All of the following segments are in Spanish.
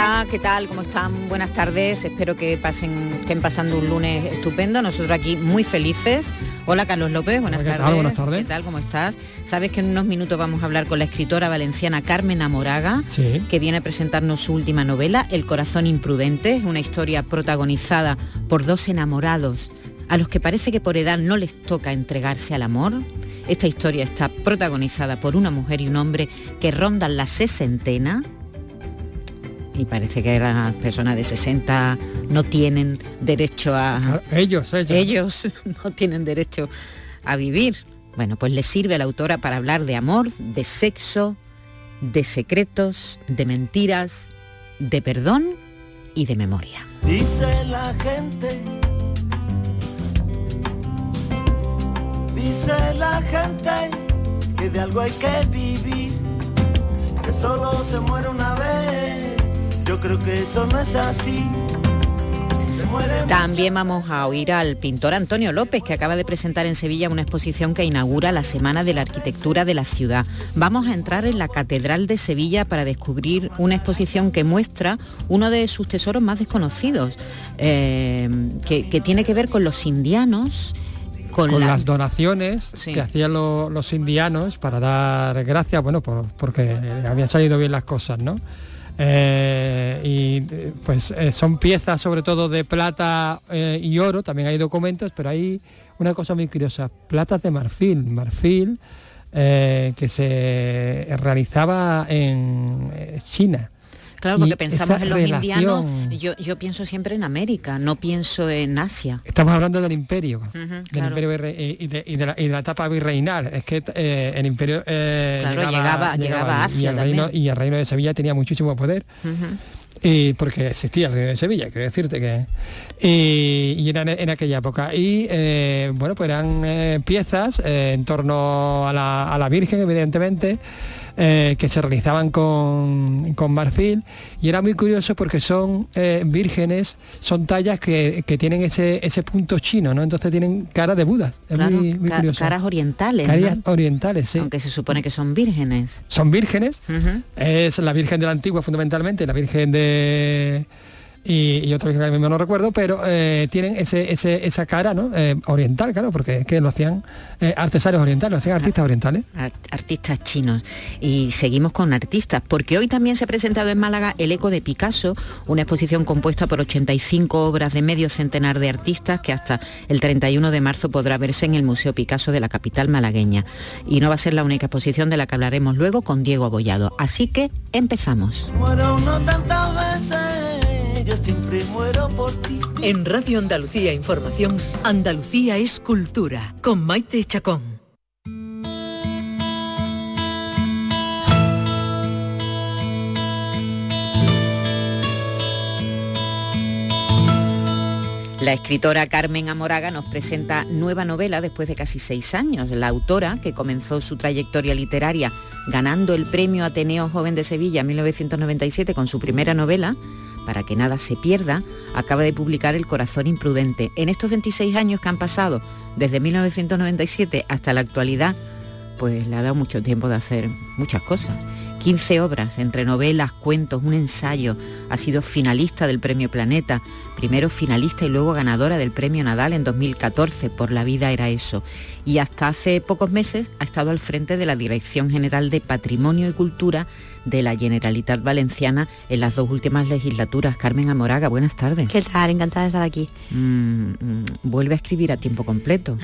Hola, ¿qué tal? ¿Cómo están? Buenas tardes. Espero que pasen, estén pasando un lunes estupendo. Nosotros aquí muy felices. Hola Carlos López, buenas ¿Qué tardes. tal? Buenas tardes. ¿Qué tal? ¿Cómo estás? Sabes que en unos minutos vamos a hablar con la escritora valenciana Carmen Amoraga, Sí. que viene a presentarnos su última novela, El corazón imprudente, Es una historia protagonizada por dos enamorados a los que parece que por edad no les toca entregarse al amor. Esta historia está protagonizada por una mujer y un hombre que rondan la sesentena y parece que las personas de 60 no tienen derecho a... Ellos, ellos. Ellos no tienen derecho a vivir. Bueno, pues le sirve a la autora para hablar de amor, de sexo, de secretos, de mentiras, de perdón y de memoria. Dice la gente, dice la gente que de algo hay que vivir, que solo se muere una vez. Yo creo que eso no es así. También vamos a oír al pintor Antonio López, que acaba de presentar en Sevilla una exposición que inaugura la Semana de la Arquitectura de la ciudad. Vamos a entrar en la Catedral de Sevilla para descubrir una exposición que muestra uno de sus tesoros más desconocidos, eh, que, que tiene que ver con los indianos. Con, con la- las donaciones Sí. que hacían lo- los indianos para dar gracias, bueno, por- porque habían salido bien las cosas, ¿no? Eh, y pues eh, son piezas sobre todo de plata eh, y oro, también hay documentos, pero hay una cosa muy curiosa, platas de marfil, marfil que se realizaba en China. Claro, porque pensamos en los indianos, relación- yo, yo pienso siempre en América, no pienso en Asia. Estamos hablando del imperio, del claro. imperio virre- y, de, y de la, y de la etapa virreinal. Es que eh, el imperio eh, Claro, llegaba- llegaba a Asia y el, reino, también. y el reino de Sevilla tenía muchísimo poder. Y porque existía el reino de Sevilla, quiero decirte que... Y, y era en, en aquella época. Y eh, bueno, pues eran eh, piezas eh, en torno a la, a la Virgen, evidentemente, eh, que se realizaban con, con marfil. Y era muy curioso porque son eh, vírgenes, son tallas que, que tienen ese, ese punto chino, ¿no? Entonces tienen cara de Buda. Es Claro, muy, muy ca- curioso. caras orientales, Caras ¿no? orientales, sí. aunque se supone que son vírgenes. Son vírgenes, es la Virgen de la Antigua fundamentalmente, la Virgen de... Y, y otra Virgen que mismo no recuerdo, pero eh, tienen ese, ese- esa cara ¿no? Eh, oriental, claro, porque es que lo hacían eh, artesanos orientales, lo hacían artistas orientales. Ar- artistas chinos. Y seguimos con artistas, porque hoy también se ha presentado en Málaga El Eco de Picasso, una exposición compuesta por 85 obras de medio centenar de artistas que hasta el 31 de marzo podrá verse en el Museo Picasso de la capital malagueña. Y no va a ser la única exposición de la que hablaremos luego con Diego Abollado. Así que empezamos. muero uno tantas veces, yo siempre muero por ti. En Radio Andalucía Información, Andalucía es cultura. Con Maite Chacón. La escritora Carmen Amoraga nos presenta nueva novela después de casi seis años. La autora, que comenzó su trayectoria literaria ganando el premio Ateneo Joven de Sevilla en 1997 con su primera novela, Para que nada se pierda, acaba de publicar El corazón imprudente. En estos 26 años que han pasado desde 1997 hasta la actualidad, pues le ha dado mucho tiempo de hacer muchas cosas. 15 obras, entre novelas, cuentos, un ensayo. Ha sido finalista del Premio Planeta, primero finalista y luego ganadora del Premio Nadal en 2014 por La vida era eso. Y hasta hace pocos meses ha estado al frente de la Dirección General de Patrimonio y Cultura de la Generalitat Valenciana en las dos últimas legislaturas. Carmen Amoraga, buenas tardes. ¿Qué tal? Encantada de estar aquí. Mm, mm, vuelve a escribir a tiempo completo.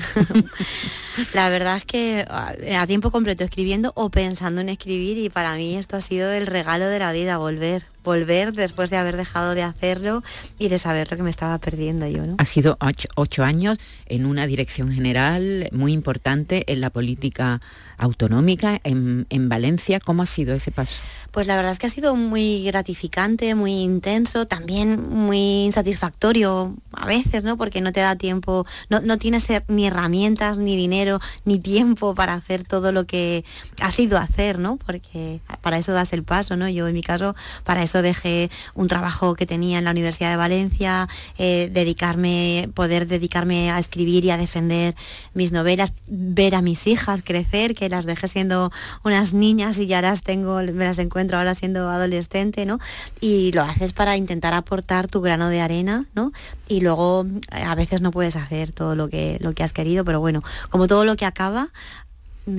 La verdad es que a a tiempo completo escribiendo o pensando en escribir y para mí esto ha sido el regalo de la vida, volver. Volver después de haber dejado de hacerlo y de saber lo que me estaba perdiendo yo. ¿no? Ha sido ocho, años en una dirección general muy importante en la política autonómica en, en Valencia. ¿Cómo ha sido ese paso? Pues la verdad es que ha sido muy gratificante, muy intenso, también muy satisfactorio a veces, ¿no? Porque no te da tiempo, no, no tienes ni herramientas, ni dinero, ni tiempo para hacer todo lo que has ido a hacer, ¿no? Porque para eso das el paso, ¿no? Yo en mi caso, para eso dejé un trabajo que tenía en la Universidad de Valencia, eh, dedicarme, poder dedicarme a escribir y a defender mis novelas, ver a mis hijas crecer, que las dejé siendo unas niñas y ya las tengo, me las encuentro ahora siendo adolescente, ¿no? Y lo haces para intentar aportar tu grano de arena, ¿no? Y luego eh, a veces no puedes hacer todo lo que, lo que has querido, pero bueno, como todo lo que acaba,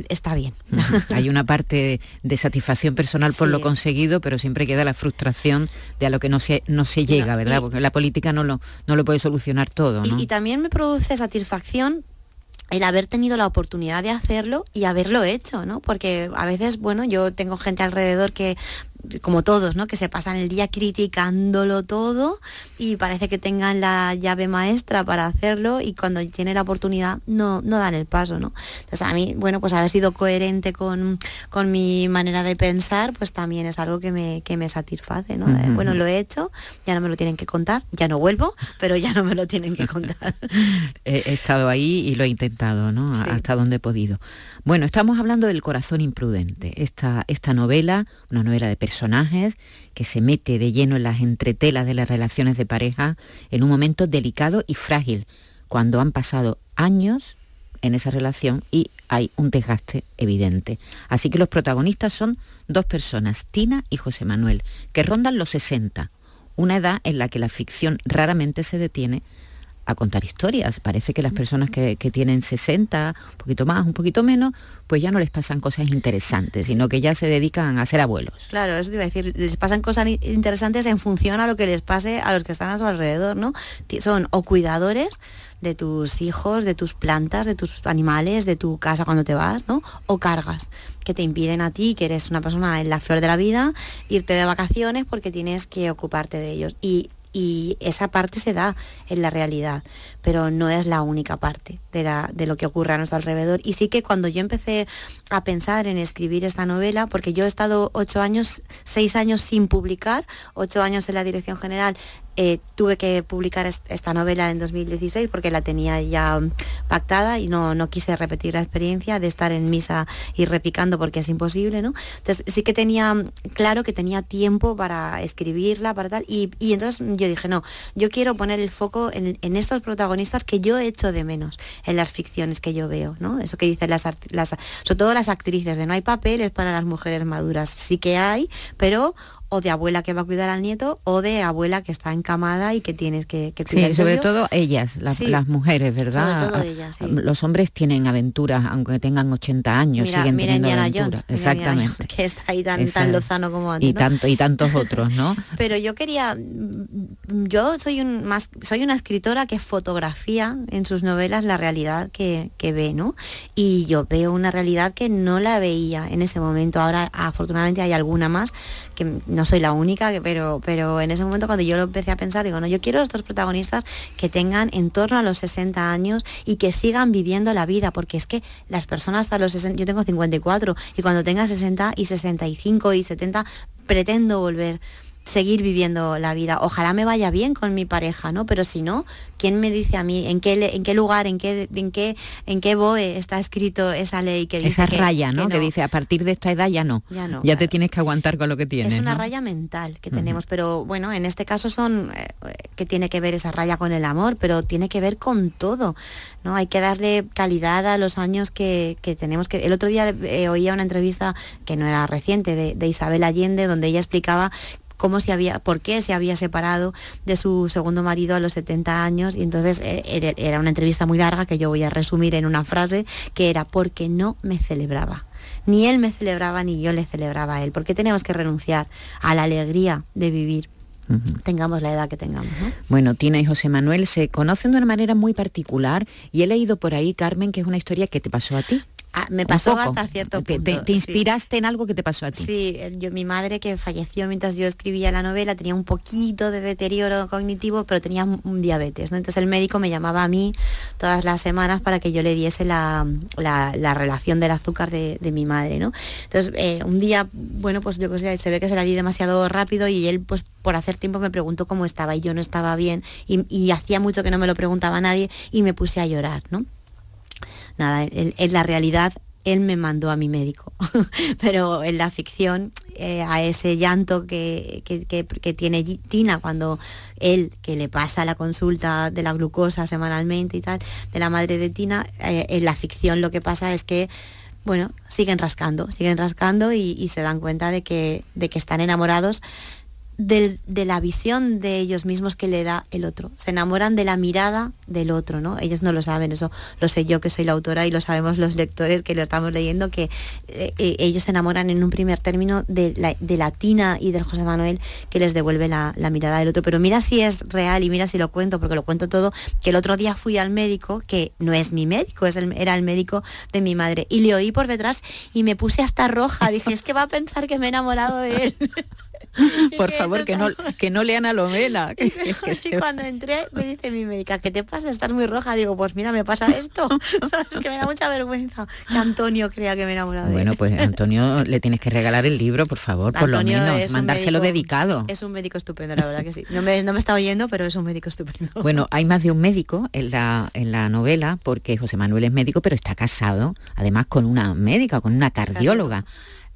está bien. Hay una parte de satisfacción personal por lo conseguido, pero siempre queda la frustración de a lo que no se, no se llega, ¿verdad? Porque la política no lo, no lo puede solucionar todo. ¿no? y, también me produce satisfacción el haber tenido la oportunidad de hacerlo y haberlo hecho, ¿no? Porque a veces, bueno, yo tengo gente alrededor que como todos, ¿no? Que se pasan el día criticándolo todo y parece que tengan la llave maestra para hacerlo y cuando tienen la oportunidad no, no dan el paso, ¿no? Entonces a mí, bueno, pues haber sido coherente con, mi manera de pensar, pues también es algo que me, que me satisface, ¿no? Bueno, lo he hecho, ya no me lo tienen que contar, ya no vuelvo, pero ya no me lo tienen que contar. he, estado ahí y lo he intentado, ¿no? Hasta donde he podido. Bueno, estamos hablando del corazón imprudente, esta, esta novela, una novela de personajes que se mete de lleno en las entretelas de las relaciones de pareja en un momento delicado y frágil, cuando han pasado años en esa relación y hay un desgaste evidente. Así que los protagonistas son dos personas, Tina y José Manuel, que rondan los 60, una edad en la que la ficción raramente se detiene a contar historias. Parece que las personas que, tienen 60, un poquito más, un poquito menos, pues ya no les pasan cosas interesantes, sino que ya se dedican a ser abuelos. Claro, eso te iba a decir, les pasan cosas interesantes en función a lo que les pase a los que están a su alrededor, ¿no? Son o cuidadores de tus hijos, de tus plantas, de tus animales, de tu casa cuando te vas, ¿no? O cargas que te impiden a ti, que eres una persona en la flor de la vida, irte de vacaciones porque tienes que ocuparte de ellos. Y y esa parte se da en la realidad, pero no es la única parte de, la, de, lo que ocurre a nuestro alrededor. Y sí que cuando yo empecé a pensar en escribir esta novela, porque yo he estado ocho años, seis años sin publicar, ocho años en la dirección general eh, tuve que publicar esta novela en 2016 porque la tenía ya pactada y no, no quise repetir la experiencia de estar en misa y repicando porque es imposible, ¿no? Entonces sí que tenía claro que tenía tiempo para escribirla, para tal, y, entonces yo dije, no, yo quiero poner el foco en, estos protagonistas que yo echo de menos en las ficciones que yo veo, ¿no? Eso que dicen las, las sobre todo las actrices, de no hay papeles para las mujeres maduras, sí que hay, pero o de abuela que va a cuidar al nieto o de abuela que está encamada y que tienes que, cuidar. Sí, sobre todo ellas, las, mujeres, ¿verdad? Sobre todo ellas, Los hombres tienen aventuras, aunque tengan 80 años, siguen teniendo aventuras. Exactamente. que está ahí tan, tan lozano como antes. Y, tanto, y tantos otros, ¿no? Pero yo quería, yo soy, un, más, soy una escritora que fotografía en sus novelas la realidad que, que ve, ¿no? Y yo veo una realidad que no la veía en ese momento. Ahora afortunadamente hay alguna más que no soy la única, pero, pero en ese momento cuando yo lo empecé a pensar, digo, no, yo quiero estos protagonistas que tengan en torno a los 60 años y que sigan viviendo la vida, porque es que las personas a los 60, yo tengo 54, y cuando tenga 60 y 65 y 70, pretendo volver seguir viviendo la vida. Ojalá me vaya bien con mi pareja, ¿no? Pero si no, ¿quién me dice a mí en qué, en qué lugar, en qué, en qué, en qué BOE está escrito esa ley que dice esa raya, ¿no? Que, dice a partir de esta edad ya no, ya, no, ya te tienes que aguantar con lo que tienes. Es una raya mental que tenemos, pero bueno, en este caso son eh, que tiene que ver esa raya con el amor, pero tiene que ver con todo, ¿no? Hay que darle calidad a los años que, tenemos que. El otro día eh, oía una entrevista que no era reciente de, de Isabel Allende donde ella explicaba cómo se había, por qué se había separado de su segundo marido a los 70 años y entonces eh, era una entrevista muy larga que yo voy a resumir en una frase que era porque no me celebraba. Ni él me celebraba ni yo le celebraba a él. porque tenemos que renunciar a la alegría de vivir? tengamos la edad que tengamos. Bueno, Tina y José Manuel se conocen de una manera muy particular y he leído por ahí, Carmen, que es una historia que te pasó a ti Ah, me pasó hasta cierto punto. Te, inspiraste en algo que te pasó a ti. Sí, yo, mi madre que falleció mientras yo escribía la novela tenía un poquito de deterioro cognitivo, pero tenía un diabetes, ¿no? Entonces el médico me llamaba a mí todas las semanas para que yo le diese la, relación del azúcar de, mi madre, ¿no? Entonces eh, un día, bueno, pues yo que sé, se ve que se la di demasiado rápido y él pues por hacer tiempo me preguntó cómo estaba y yo no estaba bien y, y hacía mucho que no me lo preguntaba nadie y me puse a llorar, ¿no? Nada, en, la realidad él me mandó a mi médico, pero en la ficción eh, a ese llanto que, tiene Tina cuando él, que le pasa la consulta de la glucosa semanalmente y tal, de la madre de Tina, eh, en la ficción lo que pasa es que bueno, siguen rascando, siguen rascando y, y, se dan cuenta de que, de que están enamorados de la visión de ellos mismos que le da el otro. Se enamoran de la mirada del otro, ¿no? Ellos no lo saben, eso lo sé yo que soy la autora y lo sabemos los lectores que lo estamos leyendo, que eh, eh, ellos se enamoran en un primer término de la, Tina y del José Manuel que les devuelve la, mirada del otro. Pero mira si es real y mira si lo cuento, porque lo cuento todo, que el otro día fui al médico, que no es mi médico, es era el médico de mi madre, y le oí por detrás y me puse hasta roja. Dije, es que va a pensar que me he enamorado de él. Por favor, que no, que no lean a Lomela. y cuando entré me dice mi médica, ¿qué te pasa? Estás muy roja. Digo, pues mira, me pasa esto. es que me da mucha vergüenza que Antonio crea que me he enamorado de Bueno, pues Antonio le tienes que regalar el libro, por favor, por lo menos, mandárselo dedicado. Es un médico estupendo, la verdad que sí. No me, no me está oyendo, pero es un médico estupendo. Bueno, hay más de un médico en la, en la novela, porque José Manuel es médico, pero está casado, además con una médica, con una cardióloga.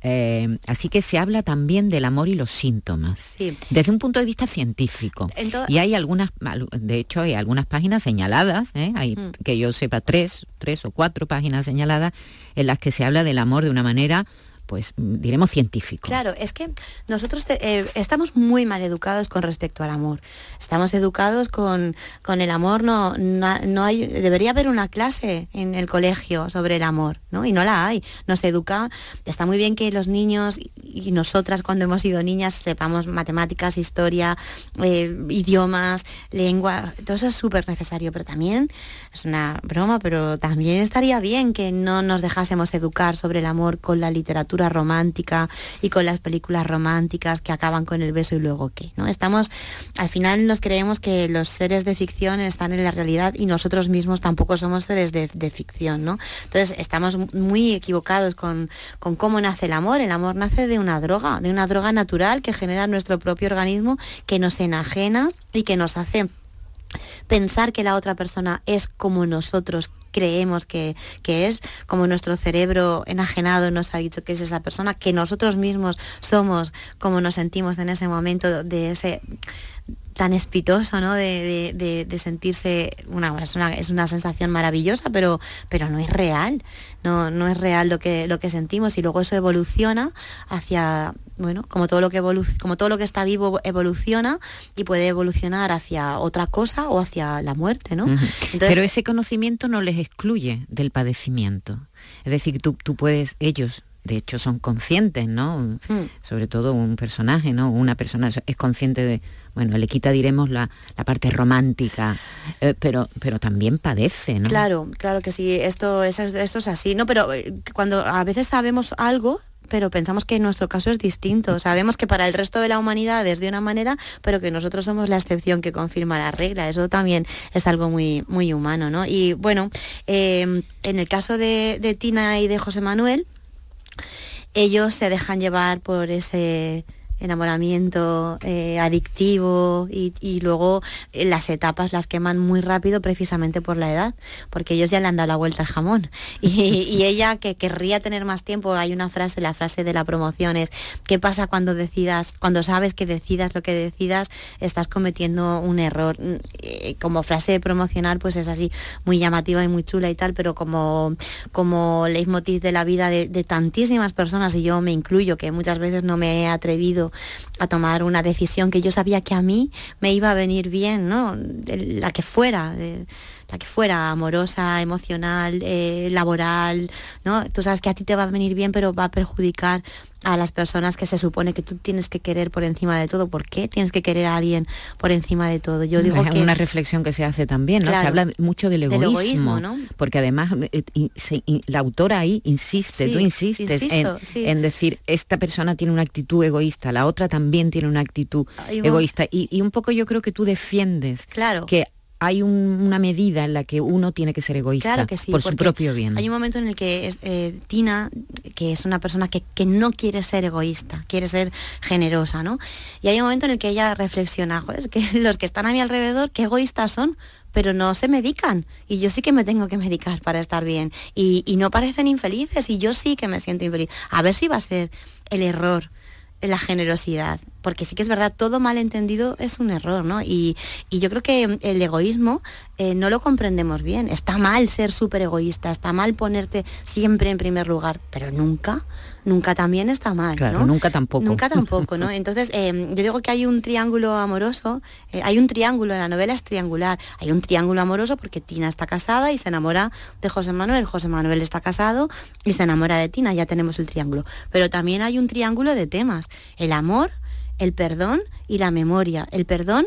Eh, así que se habla también del amor y los síntomas, desde un punto de vista científico. Y hay algunas, de hecho hay algunas páginas señaladas, ¿eh? hay, mm. que yo sepa, tres, tres o cuatro páginas señaladas en las que se habla del amor de una manera pues diremos científico. Claro, es que nosotros eh, estamos muy mal educados con respecto al amor. Estamos educados con, con el amor, no, no, hay, debería haber una clase en el colegio sobre el amor, ¿no? Y no la hay. Nos educa, está muy bien que los niños y nosotras cuando hemos sido niñas sepamos matemáticas, historia, eh, idiomas, lengua, todo eso es súper necesario, pero también, es una broma, pero también estaría bien que no nos dejásemos educar sobre el amor con la literatura romántica y con las películas románticas que acaban con el beso y luego qué, ¿no? Estamos, al final nos creemos que los seres de ficción están en la realidad y nosotros mismos tampoco somos seres de, ficción, ¿no? Entonces estamos muy equivocados con, con cómo nace el amor. El amor nace de una droga, de una droga natural que genera nuestro propio organismo, que nos enajena y que nos hace pensar que la otra persona es como nosotros creemos que, es, como nuestro cerebro enajenado nos ha dicho que es esa persona, que nosotros mismos somos como nos sentimos en ese momento de ese tan espitoso, ¿no? De, sentirse, una, es, una, es una sensación maravillosa, pero, pero no es real, no, no es real lo que, lo que sentimos y luego eso evoluciona hacia, bueno, como todo lo que como todo lo que está vivo evoluciona y puede evolucionar hacia otra cosa o hacia la muerte, ¿no? pero ese conocimiento no les excluye del padecimiento. Es decir, tú, tú puedes, ellos de hecho son conscientes, ¿no? Hmm. Sobre todo un personaje, ¿no? Una persona es consciente de, bueno, le quita, diremos, la, parte romántica, eh, pero, pero también padece, ¿no? Claro, claro que sí, esto es, esto es así, ¿no? Pero eh, cuando a veces sabemos algo, pero pensamos que nuestro caso es distinto. Sabemos que para el resto de la humanidad es de una manera, pero que nosotros somos la excepción que confirma la regla. Eso también es algo muy, muy humano, ¿no? Y bueno, eh, en el caso de Tina y de José Manuel, ellos se dejan llevar por ese enamoramiento eh, adictivo y, luego eh, las etapas las queman muy rápido precisamente por la edad, porque ellos ya le han dado la vuelta al jamón. Y, ella que querría tener más tiempo, hay una frase, la frase de la promoción es, ¿qué pasa cuando decidas, cuando sabes que decidas lo que decidas, estás cometiendo un error? Mm, eh, como frase promocional pues es así, muy llamativa y muy chula y tal, pero como, como leitmotiv de la vida de, de tantísimas personas, y yo me incluyo, que muchas veces no me he atrevido a tomar una decisión que yo sabía que a mí me iba a venir bien, ¿no? la que fuera la que fuera, amorosa, emocional, eh, laboral, ¿no? Tú sabes que a ti te va a venir bien, pero va a perjudicar a las personas que se supone que tú tienes que querer por encima de todo. ¿Por qué tienes que querer a alguien por encima de todo? Yo digo es que una reflexión que se hace también, ¿no? se habla mucho del egoísmo, ¿no? porque además eh, la autora ahí insiste, tú insistes en, decir esta persona tiene una actitud egoísta, la otra también tiene una actitud egoísta y, y, un poco yo creo que tú defiendes claro. que hay una medida en la que uno tiene que ser egoísta por su propio bien. Hay un momento en el que eh, Tina, que es una persona que, no quiere ser egoísta, quiere ser generosa, ¿no? Y hay un momento en el que ella reflexiona, es que los que están a mi alrededor, qué egoístas son, pero no se medican. Y yo sí que me tengo que medicar para estar bien. Y, y no parecen infelices y yo sí que me siento infeliz. A ver si va a ser el error la generosidad, porque sí que es verdad, todo malentendido es un error, ¿no? Y, yo creo que el egoísmo eh, no lo comprendemos bien. Está mal ser súper egoísta, está mal ponerte siempre en primer lugar, pero nunca nunca también está mal. Claro, nunca tampoco. Nunca tampoco, ¿no? Entonces, em, yo digo que hay un triángulo amoroso, eh, hay un triángulo, la novela es triangular, hay un triángulo amoroso porque Tina está casada y se enamora de José Manuel, José Manuel está casado y se enamora de Tina, ya tenemos el triángulo. Pero también hay un triángulo de temas, el amor, el perdón y la memoria. El perdón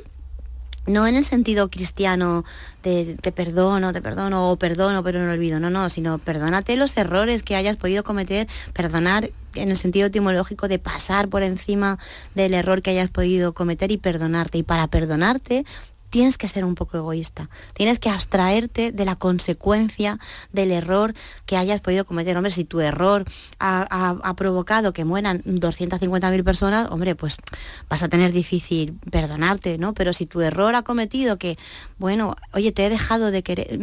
no en el sentido cristiano de te perdono, te perdono o perdono pero no olvido, no, no, sino perdónate los errores que hayas podido cometer, perdonar en el sentido etimológico de pasar por encima del error que hayas podido cometer y perdonarte. Y para perdonarte tienes que ser un poco egoísta, tienes que abstraerte de la consecuencia del error que hayas podido cometer. Hombre, si tu error ha, provocado que mueran 250.000 personas, hombre, pues vas a tener difícil perdonarte, ¿no? Pero si tu error ha cometido que, bueno, oye, te he dejado de querer,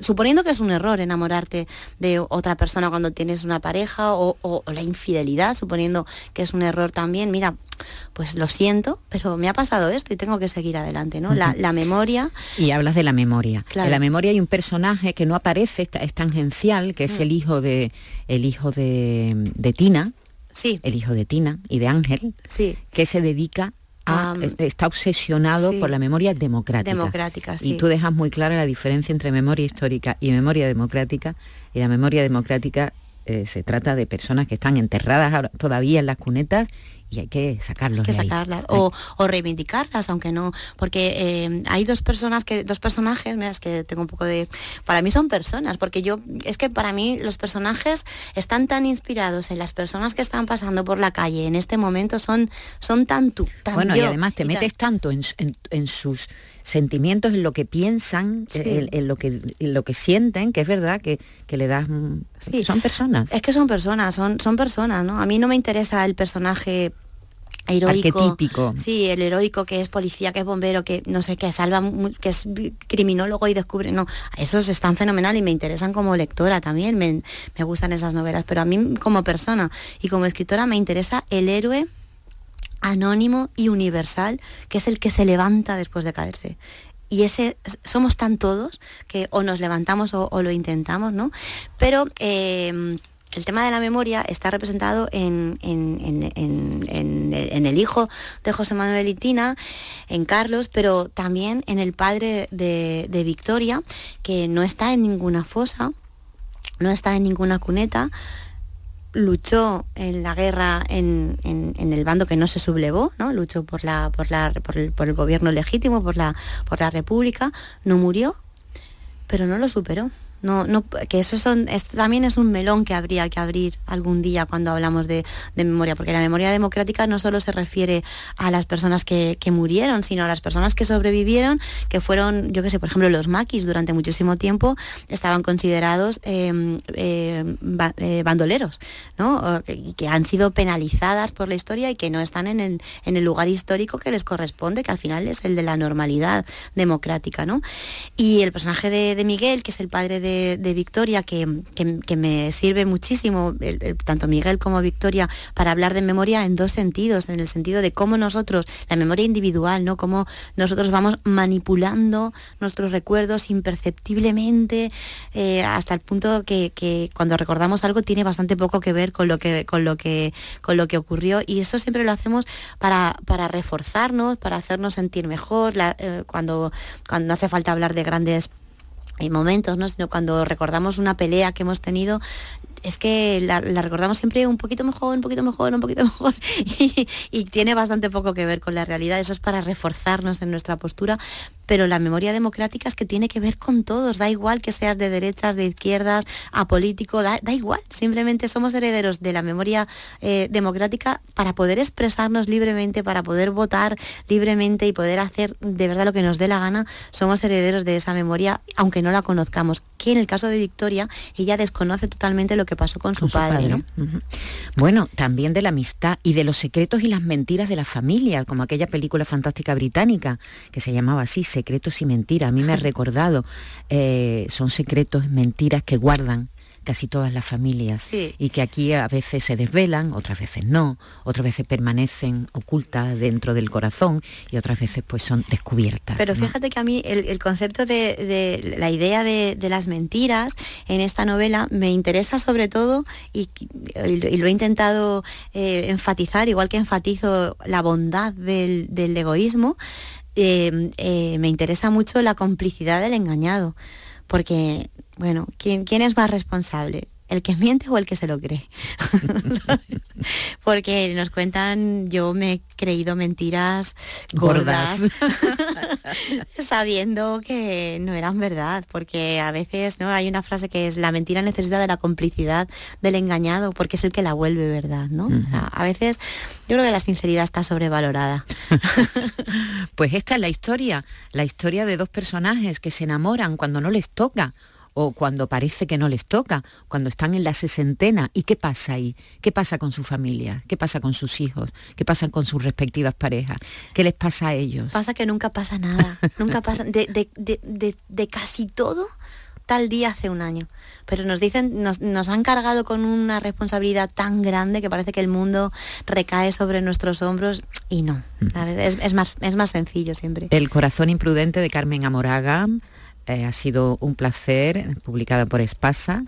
suponiendo que es un error enamorarte de otra persona cuando tienes una pareja o la infidelidad, suponiendo que es un error también, mira, pues lo siento, pero me ha pasado esto y tengo que seguir adelante, ¿no? La, memoria. Y hablas de la memoria. En la memoria hay un personaje que no aparece, es tangencial, que es mm. el hijo de el hijo de, Tina. Sí. El hijo de Tina y de Ángel. Sí. Que se dedica a, está obsesionado por la memoria democrática. Democrática, Y tú dejas muy clara la diferencia entre memoria histórica y memoria democrática. Y la memoria democrática eh, se trata de personas que están enterradas todavía en las cunetas y hay que sacarlos que sacarlas o, reivindicarlas aunque no porque eh, hay dos personas que dos personajes mira es que tengo un poco de para mí son personas porque yo es que para mí los personajes están tan inspirados en las personas que están pasando por la calle en este momento son son tan tú bueno y además te metes tanto en, sus sentimientos en lo que piensan en, lo que lo que sienten que es verdad que, que le das sí. son personas es que son personas son son personas no a mí no me interesa el personaje heroico. Sí, el heroico que es policía, que es bombero, que no sé, que salva, que es criminólogo y descubre. No, esos están fenomenal y me interesan como lectora también, me, me gustan esas novelas, pero a mí como persona y como escritora me interesa el héroe anónimo y universal, que es el que se levanta después de caerse y ese somos tan todos que o nos levantamos o, lo intentamos, ¿no? Pero eh, el tema de la memoria está representado en, el hijo de José Manuel y Tina, en Carlos, pero también en el padre de, Victoria, que no está en ninguna fosa, no está en ninguna cuneta, luchó en la guerra en, el bando que no se sublevó, ¿no? luchó por, la, por, el, por el gobierno legítimo, por la, por la república, no murió, pero no lo superó. No, no, que eso son, también es un melón que habría que abrir algún día cuando hablamos de, memoria, porque la memoria democrática no solo se refiere a las personas que, murieron, sino a las personas que sobrevivieron, que fueron, yo qué sé, por ejemplo, los maquis durante muchísimo tiempo estaban considerados em, em, eh, bandoleros, ¿no? Que han sido penalizadas por la historia y que no están en el, en el lugar histórico que les corresponde, que al final es el de la normalidad democrática, ¿no? Y el personaje de, de Miguel, que es el padre de de, Victoria que, me sirve muchísimo, tanto Miguel como Victoria, para hablar de memoria en dos sentidos, en el sentido de cómo nosotros, la memoria individual, ¿no? Cómo nosotros vamos manipulando nuestros recuerdos imperceptiblemente eh, hasta el punto que, cuando recordamos algo tiene bastante poco que ver con lo que, con lo que, con lo que ocurrió. Y eso siempre lo hacemos para, para reforzarnos, para hacernos sentir mejor, eh, cuando, cuando hace falta hablar de grandes hay momentos, ¿no? Sino cuando recordamos una pelea que hemos tenido, es que la, recordamos siempre un poquito mejor, un poquito mejor, un poquito mejor y, tiene bastante poco que ver con la realidad. Eso es para reforzarnos en nuestra postura, pero la memoria democrática es que tiene que ver con todos, da igual que seas de derechas, de izquierdas, apolítico, da, da igual, simplemente somos herederos de la memoria eh, democrática para poder expresarnos libremente, para poder votar libremente y poder hacer de verdad lo que nos dé la gana, somos herederos de esa memoria, aunque no la conozcamos, que en el caso de Victoria, ella desconoce totalmente lo que pasó con, su, padre. Bueno, también de la amistad y de los secretos y las mentiras de la familia, como aquella película fantástica británica que se llamaba así, secretos y mentiras. A mí me ha recordado, eh, son secretos, mentiras que guardan casi todas las familias y que aquí a veces se desvelan, otras veces no, otras veces permanecen ocultas dentro del corazón y otras veces pues son descubiertas. Pero fíjate que a mí el, concepto de, la idea de, las mentiras en esta novela me interesa sobre todo y, lo he intentado eh, enfatizar, igual que enfatizo la bondad del, egoísmo, eh, eh, me interesa mucho la complicidad del engañado, porque bueno, ¿quién, ¿quién es más responsable? ¿El que miente o el que se lo cree? Porque nos cuentan, yo me he creído mentiras gordas, sabiendo que no eran verdad, porque a veces ¿no? hay una frase que es la mentira necesita de la complicidad del engañado, porque es el que la vuelve verdad, ¿no? a veces yo creo que la sinceridad está sobrevalorada. pues esta es la historia, la historia de dos personajes que se enamoran cuando no les toca o cuando parece que no les toca, cuando están en la sesentena. ¿Y qué pasa ahí? ¿Qué pasa con su familia? ¿Qué pasa con sus hijos? ¿Qué pasa con sus respectivas parejas? ¿Qué les pasa a ellos? Pasa que nunca pasa nada, nunca pasa, de, de, casi todo tal día hace un año. Pero nos dicen, nos, nos, han cargado con una responsabilidad tan grande que parece que el mundo recae sobre nuestros hombros y no. Es, es, más, es más sencillo siempre. El corazón imprudente de Carmen Amoraga eh, ha sido un placer, publicada por Espasa.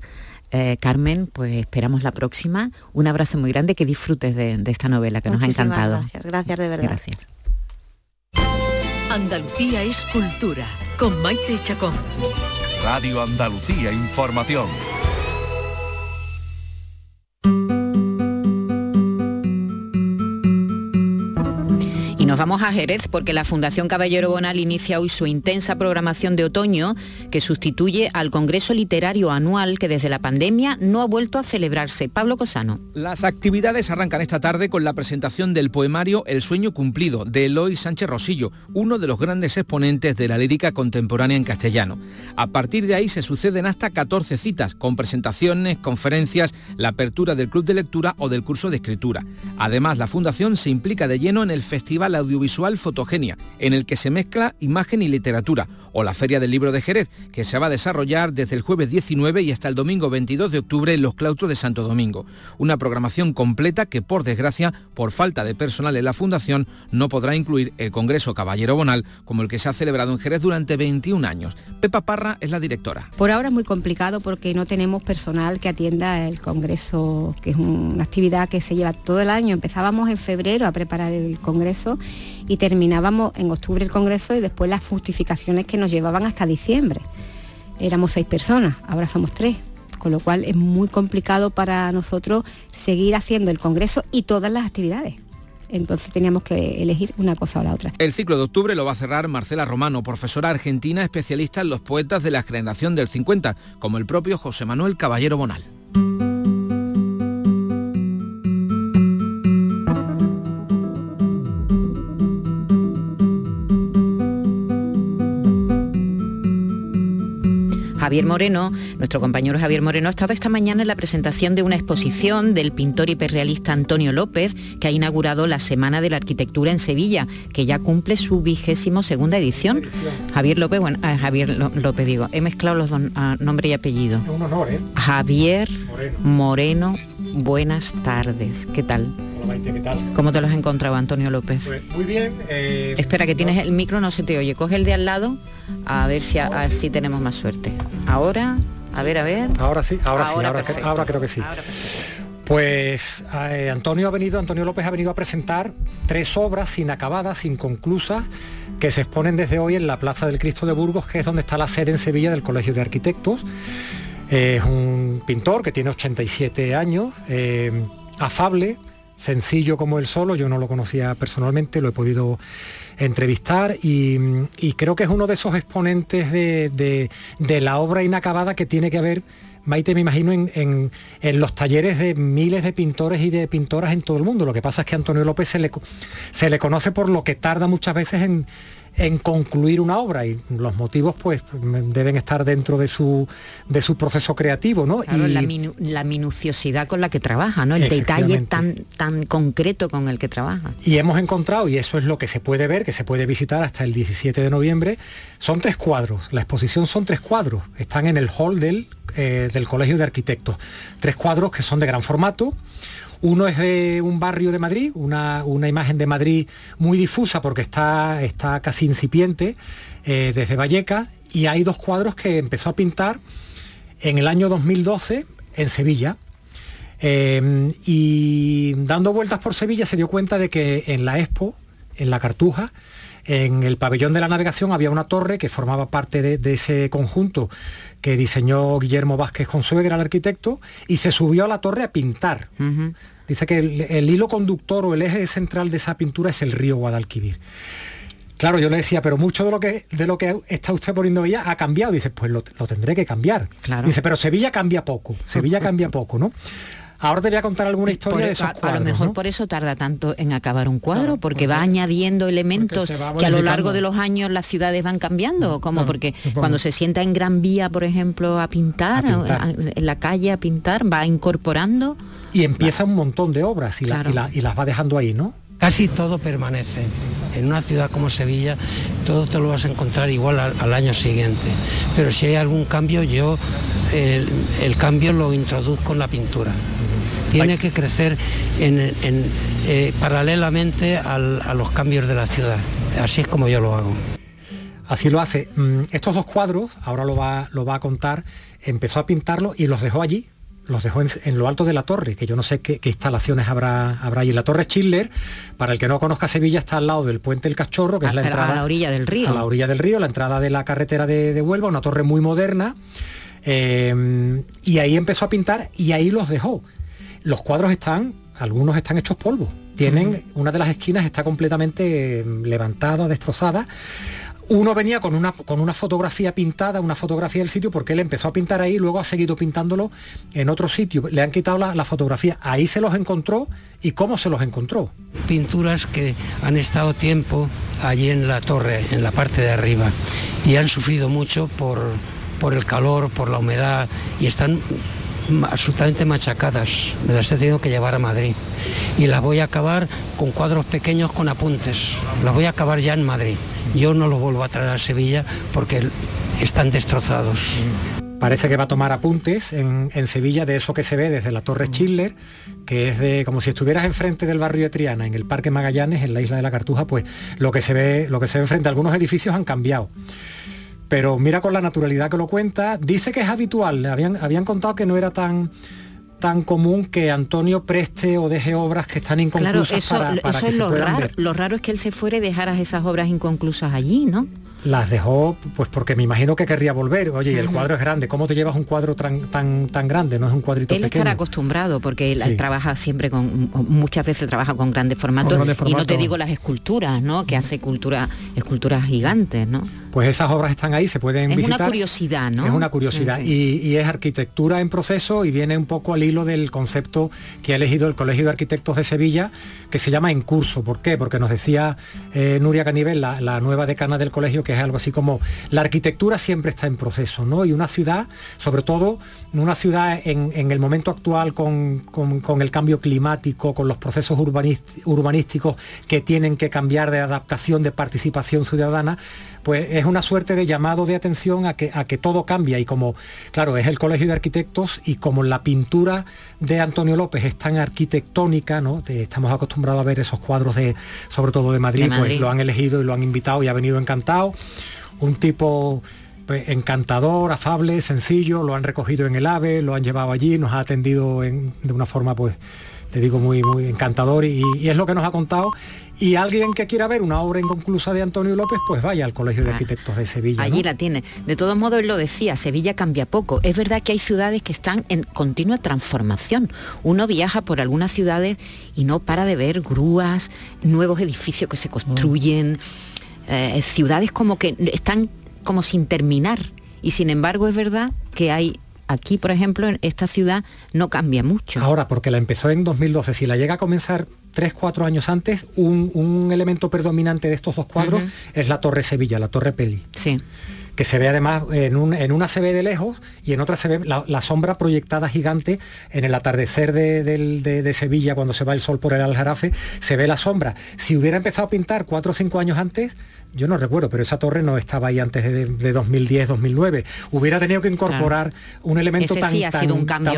Eh, Carmen, pues esperamos la próxima. Un abrazo muy grande, que disfrutes de, esta novela que nos ha encantado. Gracias, gracias de verdad. Gracias. Andalucía es cultura, con Maite Chacón. Radio Andalucía Información. Nos vamos a Jerez porque la Fundación Caballero Bonal inicia hoy su intensa programación de otoño que sustituye al Congreso Literario Anual que desde la pandemia no ha vuelto a celebrarse. Pablo Cosano. Las actividades arrancan esta tarde con la presentación del poemario El sueño cumplido de Eloy Sánchez Rosillo, uno de los grandes exponentes de la lírica contemporánea en castellano. A partir de ahí se suceden hasta 14 citas con presentaciones, conferencias, la apertura del club de lectura o del curso de escritura. Además, la Fundación se implica de lleno en el Festival audiovisual Fotogenia, en el que se mezcla imagen y literatura, o la Feria del Libro de Jerez, que se va a desarrollar desde el jueves 19 y hasta el domingo 22 de octubre en los claustros de Santo Domingo. Una programación completa que, por desgracia, por falta de personal en la Fundación, no podrá incluir el Congreso Caballero Bonal, como el que se ha celebrado en Jerez durante 21 años. Pepa Parra es la directora. Por ahora es muy complicado porque no tenemos personal que atienda el Congreso, que es una actividad que se lleva todo el año. Empezábamos en febrero a preparar el Congreso y terminábamos en octubre el Congreso y después las justificaciones que nos llevaban hasta diciembre. Éramos seis personas, ahora somos tres, con lo cual es muy complicado para nosotros seguir haciendo el Congreso y todas las actividades. Entonces teníamos que elegir una cosa o la otra. El ciclo de octubre lo va a cerrar Marcela Romano, profesora argentina especialista en los poetas de la generación del 50, como el propio José Manuel Caballero Bonal. Javier Moreno, nuestro compañero Javier Moreno, ha estado esta mañana en la presentación de una exposición del pintor hiperrealista Antonio López, que ha inaugurado la Semana de la Arquitectura en Sevilla, que ya cumple su vigésimo segunda edición. Javier López, bueno, ah, Javier López digo, he mezclado los dos ah, nombre y apellido. un honor, ¿eh? Javier Moreno, buenas tardes. ¿Qué tal? ¿Qué tal? ¿Cómo te lo has encontrado, Antonio López? Pues muy bien. Eh, Espera, que tienes el micro, no se te oye. Coge el de al lado, a ver si así tenemos más suerte. Ahora, a ver, a ver. Ahora sí, ahora, sí, ahora, creo que sí. Pues eh, Antonio ha venido, Antonio López ha venido a presentar tres obras inacabadas, inconclusas, que se exponen desde hoy en la Plaza del Cristo de Burgos, que es donde está la sede en Sevilla del Colegio de Arquitectos. Eh, es un pintor que tiene 87 años, eh, afable, sencillo como él solo, yo no lo conocía personalmente, lo he podido entrevistar y, creo que es uno de esos exponentes de, de- la obra inacabada que tiene que haber, Maite, me imagino, en, en- los talleres de miles de pintores y de pintoras en todo el mundo. Lo que pasa es que a Antonio López se le, se le conoce por lo que tarda muchas veces en, en concluir una obra y los motivos pues deben estar dentro de su, de su proceso creativo, ¿no? Claro, y, la, minu- la minuciosidad con la que trabaja, ¿no? El detalle tan, tan concreto con el que trabaja. Y hemos encontrado, y eso es lo que se puede ver, que se puede visitar hasta el 17 de noviembre, son tres cuadros. La exposición son tres cuadros. Están en el hall del, eh, del Colegio de Arquitectos. Tres cuadros que son de gran formato. Uno es de un barrio de Madrid, una, una imagen de Madrid muy difusa porque está, está casi incipiente, eh, desde Vallecas, y hay dos cuadros que empezó a pintar en el año 2012 en Sevilla. Eh, y dando vueltas por Sevilla se dio cuenta de que en la Expo, en la Cartuja, en el pabellón de la navegación había una torre que formaba parte de, de ese conjunto que diseñó Guillermo Vázquez Consuegra, el arquitecto, y se subió a la torre a pintar. Dice que el, el hilo conductor o el eje central de esa pintura es el río Guadalquivir. Claro, yo le decía, pero mucho de lo que de lo que está usted poniendo Sevilla ha cambiado. Dice, pues lo, lo tendré que cambiar. Dice, pero Sevilla cambia poco. Sevilla cambia poco, ¿no? Ahora te voy a contar alguna historia Por- de esos a, a cuadros. lo mejor ¿no? por eso tarda tanto en acabar un cuadro, porque va añadiendo elementos va que a lo largo de los años las ciudades van cambiando, como porque cuando se sienta en Gran Vía, por ejemplo, a pintar, A pintar. a- en la calle a pintar, va incorporando. Y empieza un montón de obras y, la- y la- y las va dejando ahí, ¿no? Casi todo permanece. En una ciudad como Sevilla, todo te lo vas a encontrar igual al, al año siguiente. Pero si hay algún cambio, yo el, el cambio lo introduzco en la pintura. Tiene que crecer en- en, eh, paralelamente al- a los cambios de la ciudad. Así es como yo lo hago. Así lo hace. Mm, Estos dos cuadros, ahora lo va, lo va a contar, empezó a pintarlos y los dejó allí. Los dejó en, en lo alto de la torre, que yo no sé qué, qué instalaciones habrá, habrá allí. La torre Schiller, para el que no conozca Sevilla, está al lado del puente del Cachorro, que A- es la- entrada a la orilla del río. A la orilla del río, la entrada de la carretera de, de Huelva, una torre muy moderna. eh, y ahí empezó a pintar y ahí los dejó. Los cuadros están, algunos están hechos polvo. Tienen, una de las esquinas está completamente eh, levantada, destrozada. Uno venía con una, con una fotografía pintada, una fotografía del sitio, porque él empezó a pintar ahí, luego ha seguido pintándolo en otro sitio. Le han quitado la, fotografía. Ahí se los encontró y cómo se los encontró. Pinturas que han estado tiempo allí en la torre, en la parte de arriba, y han sufrido mucho por, por el calor, por la humedad, y están absolutamente machacadas. Me las he tenido que llevar a Madrid. Y las voy a acabar con cuadros pequeños con apuntes. Las voy a acabar ya en Madrid. Yo no los vuelvo a traer a Sevilla porque están destrozados. Parece que va a tomar apuntes en, en Sevilla de eso que se ve desde la Torre Schiller, que es de como si estuvieras enfrente del barrio de Triana, en el Parque Magallanes, en la isla de la Cartuja, pues lo que se ve, lo que se ve enfrente, algunos edificios han cambiado. Pero mira con la naturalidad que lo cuenta, dice que es habitual, habían, habían contado que no era tan tan común que Antonio preste o deje obras que están Claro, inconclusas eso, para, para eso que es se lo puedan raro. ver. Lo raro es que él se fuera y dejara esas obras inconclusas allí, ¿no? Las dejó, pues porque me imagino que querría volver. Oye, y el cuadro es grande. ¿Cómo te llevas un cuadro tan, tan, tan grande? No es un cuadrito Él pequeño. estará acostumbrado porque él, Sí. él trabaja siempre con muchas veces trabaja con grandes formatos grandes y no te digo las esculturas, ¿no? Que hace cultura, esculturas gigantes, ¿no? Pues esas obras están ahí, se pueden Es visitar. una curiosidad, ¿no? Es una curiosidad y, y es arquitectura en proceso y viene un poco al hilo del concepto que ha elegido el Colegio de Arquitectos de Sevilla, que se llama En Curso. ¿Por qué? Porque nos decía eh, Nuria Canivel, la, la nueva decana del colegio, que es algo así como la arquitectura siempre está en proceso, ¿no? Y una ciudad, sobre todo una ciudad en, el momento actual con, con- con el cambio climático, con los procesos urbanísticos que tienen que cambiar de adaptación, de participación ciudadana, pues es una suerte de llamado de atención a que, a que todo cambia y como, claro, es el Colegio de Arquitectos y como la pintura de Antonio López es tan arquitectónica, ¿no? De- estamos acostumbrados a ver esos cuadros de, sobre todo de Madrid, De Madrid. pues lo han elegido y lo han invitado y ha venido encantado. Un tipo pues, encantador, afable, sencillo, lo han recogido en el AVE, lo han llevado allí, nos ha atendido de una forma pues te digo, muy, muy encantador y, es lo que nos ha contado. Y alguien que quiera ver una obra inconclusa de Antonio López, pues vaya al Colegio de ah, Arquitectos de Sevilla. Allí la tiene. De todos modos, él lo decía, Sevilla cambia poco. Es verdad que hay ciudades que están en continua transformación. Uno viaja por algunas ciudades y no para de ver grúas, nuevos edificios que se construyen, eh, ciudades como que están como sin terminar. Y sin embargo es verdad que hay aquí, por ejemplo, en esta ciudad no cambia mucho. Ahora, porque la empezó en 2012, si la llega a comenzar tres, cuatro años antes, un, elemento predominante de estos dos cuadros es la Torre Sevilla, la Torre Peli. Sí que se ve además, en, una se ve de lejos y en otra se ve la, sombra proyectada gigante en el atardecer de, de, Sevilla, cuando se va el sol por el Aljarafe, se ve la sombra. Si hubiera empezado a pintar cuatro o cinco años antes, yo no recuerdo, pero esa torre no estaba ahí antes de, 2010, 2009. Hubiera tenido que incorporar un elemento tan,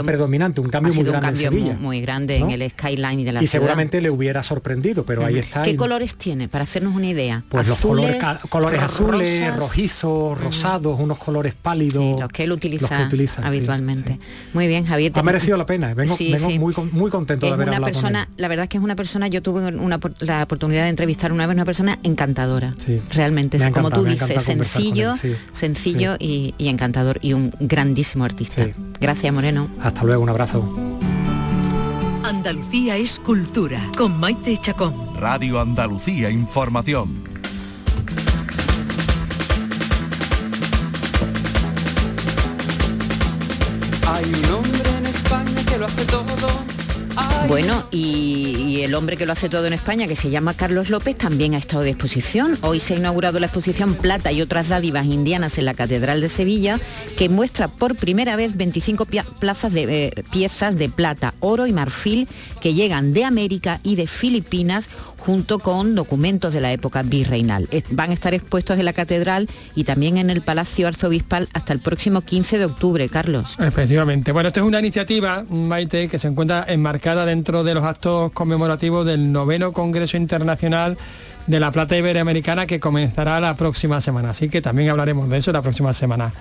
predominante, un cambio muy grande en Muy, grande en el skyline de la y seguramente le hubiera sorprendido, pero ahí está. ¿Qué colores tiene, para hacernos una idea? Pues los colores, colores azules, rojizos, rosados, unos colores pálidos. los que él utiliza, habitualmente. Muy bien, Javier. Ha merecido la pena, vengo, muy, muy contento de haber una persona, La verdad es que es una persona, yo tuve la oportunidad de entrevistar una vez una persona encantadora. Sí realmente es como tú dices, sencillo, sencillo Y, encantador y un grandísimo artista. Gracias Moreno. Hasta luego, un abrazo. Andalucía es cultura con Maite Chacón. Radio Andalucía Información. Hay un hombre en España que lo hace todo bueno, y, el hombre que lo hace todo en España, que se llama Carlos López, también ha estado de exposición. Hoy se ha inaugurado la exposición Plata y otras dádivas indianas en la Catedral de Sevilla, que muestra por primera vez 25 plazas de, eh, piezas de plata, oro y marfil que llegan de América y de Filipinas junto con documentos de la época virreinal. Van a estar expuestos en la catedral y también en el Palacio Arzobispal hasta el próximo 15 de octubre, Carlos. Efectivamente. Bueno, esto es una iniciativa, Maite, que se encuentra enmarcada dentro de los actos conmemorativos del noveno Congreso Internacional de la Plata Iberoamericana que comenzará la próxima semana. Así que también hablaremos de eso la próxima semana.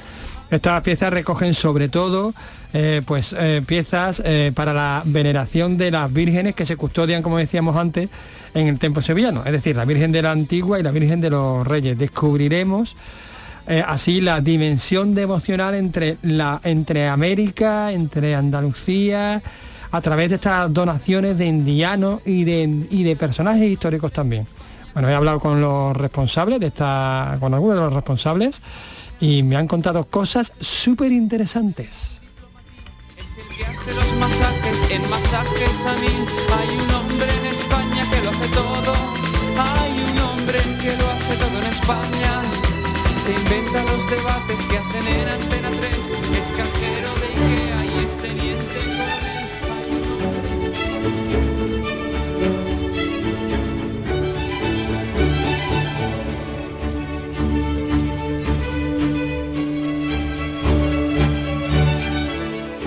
Estas piezas recogen sobre todo eh, pues, eh, piezas eh, para la veneración de las vírgenes que se custodian, como decíamos antes, en el templo sevillano, es decir, la Virgen de la Antigua y la Virgen de los Reyes. Descubriremos así la dimensión devocional entre, la, entre América, entre Andalucía, a través de estas donaciones de indianos y de, y de personajes históricos también. Bueno, he hablado con los responsables de esta, con algunos de los responsables y me han contado cosas súper interesantes.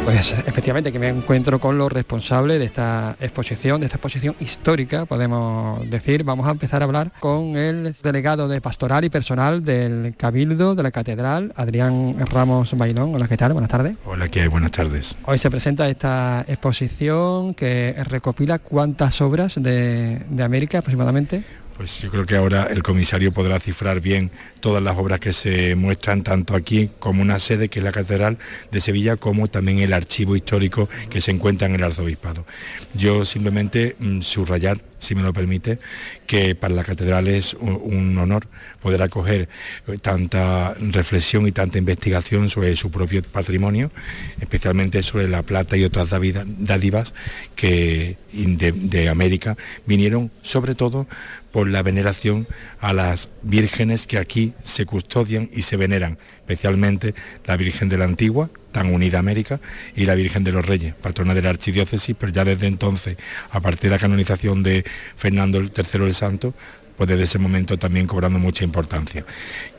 Pues efectivamente que me encuentro con los responsables de esta exposición, de esta exposición histórica, podemos decir. Vamos a empezar a hablar con el delegado de pastoral y personal del Cabildo de la Catedral, Adrián Ramos Bailón. Hola, ¿qué tal? Buenas tardes. Hola, ¿qué hay? Buenas tardes. Hoy se presenta esta exposición que recopila cuántas obras de, de América aproximadamente. Pues yo creo que ahora el comisario podrá cifrar bien todas las obras que se muestran tanto aquí como una sede que es la Catedral de Sevilla como también el archivo histórico que se encuentra en el arzobispado. Yo simplemente mm, subrayar, si me lo permite, que para la catedral es un, honor poder acoger eh, tanta reflexión y tanta investigación sobre su propio patrimonio, especialmente sobre la plata y otras dádivas que de América vinieron sobre todo por la veneración a las vírgenes que aquí se custodian y se veneran, especialmente la Virgen de la Antigua, tan unida América, y la Virgen de los Reyes, patrona de la Archidiócesis, pero ya desde entonces, a partir de la canonización de Fernando III el Santo, pues desde ese momento también cobrando mucha importancia.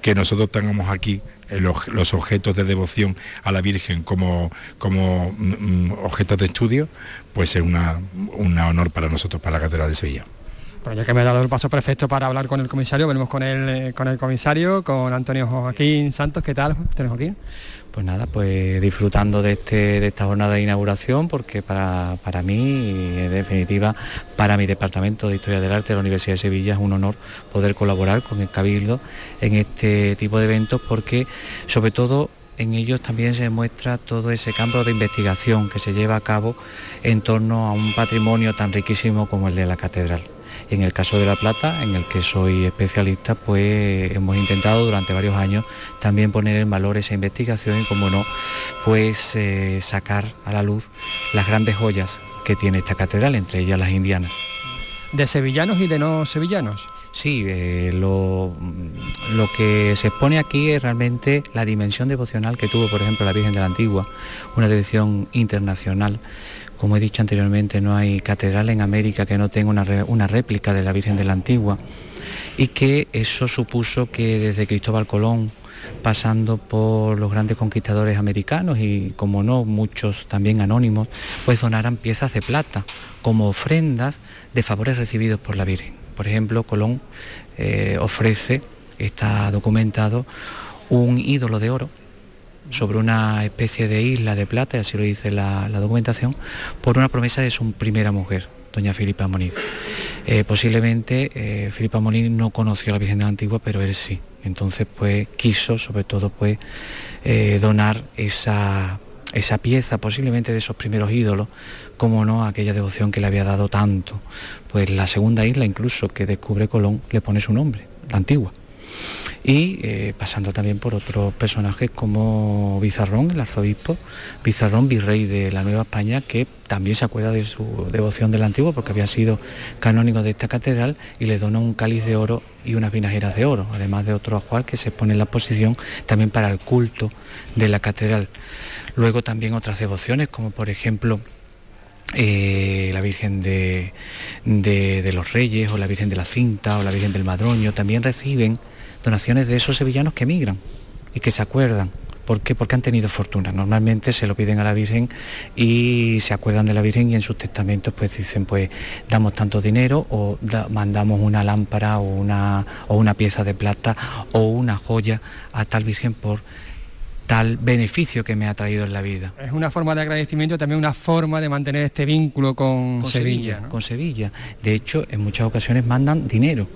Que nosotros tengamos aquí los, objetos de devoción a la Virgen como, como mm, objetos de estudio, pues es un honor para nosotros, para la Catedral de Sevilla. Bueno, ya que me ha dado el paso perfecto para hablar con el comisario, venimos con el, eh, con el comisario, con Antonio Joaquín Santos. ¿Qué tal, Antonio Joaquín? Pues nada, pues disfrutando de, este, de esta jornada de inauguración, porque para, para mí, en definitiva, para mi Departamento de Historia del Arte de la Universidad de Sevilla es un honor poder colaborar con el Cabildo en este tipo de eventos, porque sobre todo en ellos también se muestra todo ese campo de investigación que se lleva a cabo en torno a un patrimonio tan riquísimo como el de la catedral. En el caso de La Plata, en el que soy especialista, pues hemos intentado durante varios años también poner en valor esa investigación y, como no, pues eh, sacar a la luz las grandes joyas que tiene esta catedral, entre ellas las indianas. ¿De sevillanos y de no sevillanos? Sí, eh, lo, lo, que se expone aquí es realmente la dimensión devocional que tuvo, por ejemplo, la Virgen de la Antigua, una devoción internacional. Como he dicho anteriormente, no hay catedral en América que no tenga una, réplica de la Virgen de la Antigua y que eso supuso que desde Cristóbal Colón, pasando por los grandes conquistadores americanos y, como no, muchos también anónimos, pues donaran piezas de plata como ofrendas de favores recibidos por la Virgen. Por ejemplo, Colón eh, ofrece, está documentado, un ídolo de oro sobre una especie de isla de plata, así lo dice la, documentación, por una promesa de su primera mujer, doña Filipa Moniz. Eh, posiblemente eh, Filipa Moniz no conoció a la Virgen de la Antigua, pero él sí. Entonces, pues quiso, sobre todo, pues donar esa, esa pieza, posiblemente de esos primeros ídolos, como no aquella devoción que le había dado tanto. Pues la segunda isla incluso que descubre Colón le pone su nombre, la antigua. Y eh, pasando también por otros personajes como Bizarrón, el arzobispo, Bizarrón, virrey de la Nueva España, que también se acuerda de su devoción del antiguo porque había sido canónigo de esta catedral y le dona un cáliz de oro y unas vinajeras de oro, además de otro ajuar que se pone en la posición también para el culto de la catedral. Luego también otras devociones, como por ejemplo eh, la Virgen de, de, los Reyes o la Virgen de la Cinta o la Virgen del Madroño, también reciben donaciones de esos sevillanos que emigran y que se acuerdan. ¿Por qué? Porque han tenido fortuna. Normalmente se lo piden a la Virgen y se acuerdan de la Virgen y en sus testamentos pues dicen pues damos tanto dinero o mandamos una lámpara o una, o una pieza de plata o una joya a tal Virgen por tal beneficio que me ha traído en la vida. Es una forma de agradecimiento, también una forma de mantener este vínculo con, Sevilla. Con Sevilla. De hecho, en muchas ocasiones mandan dinero.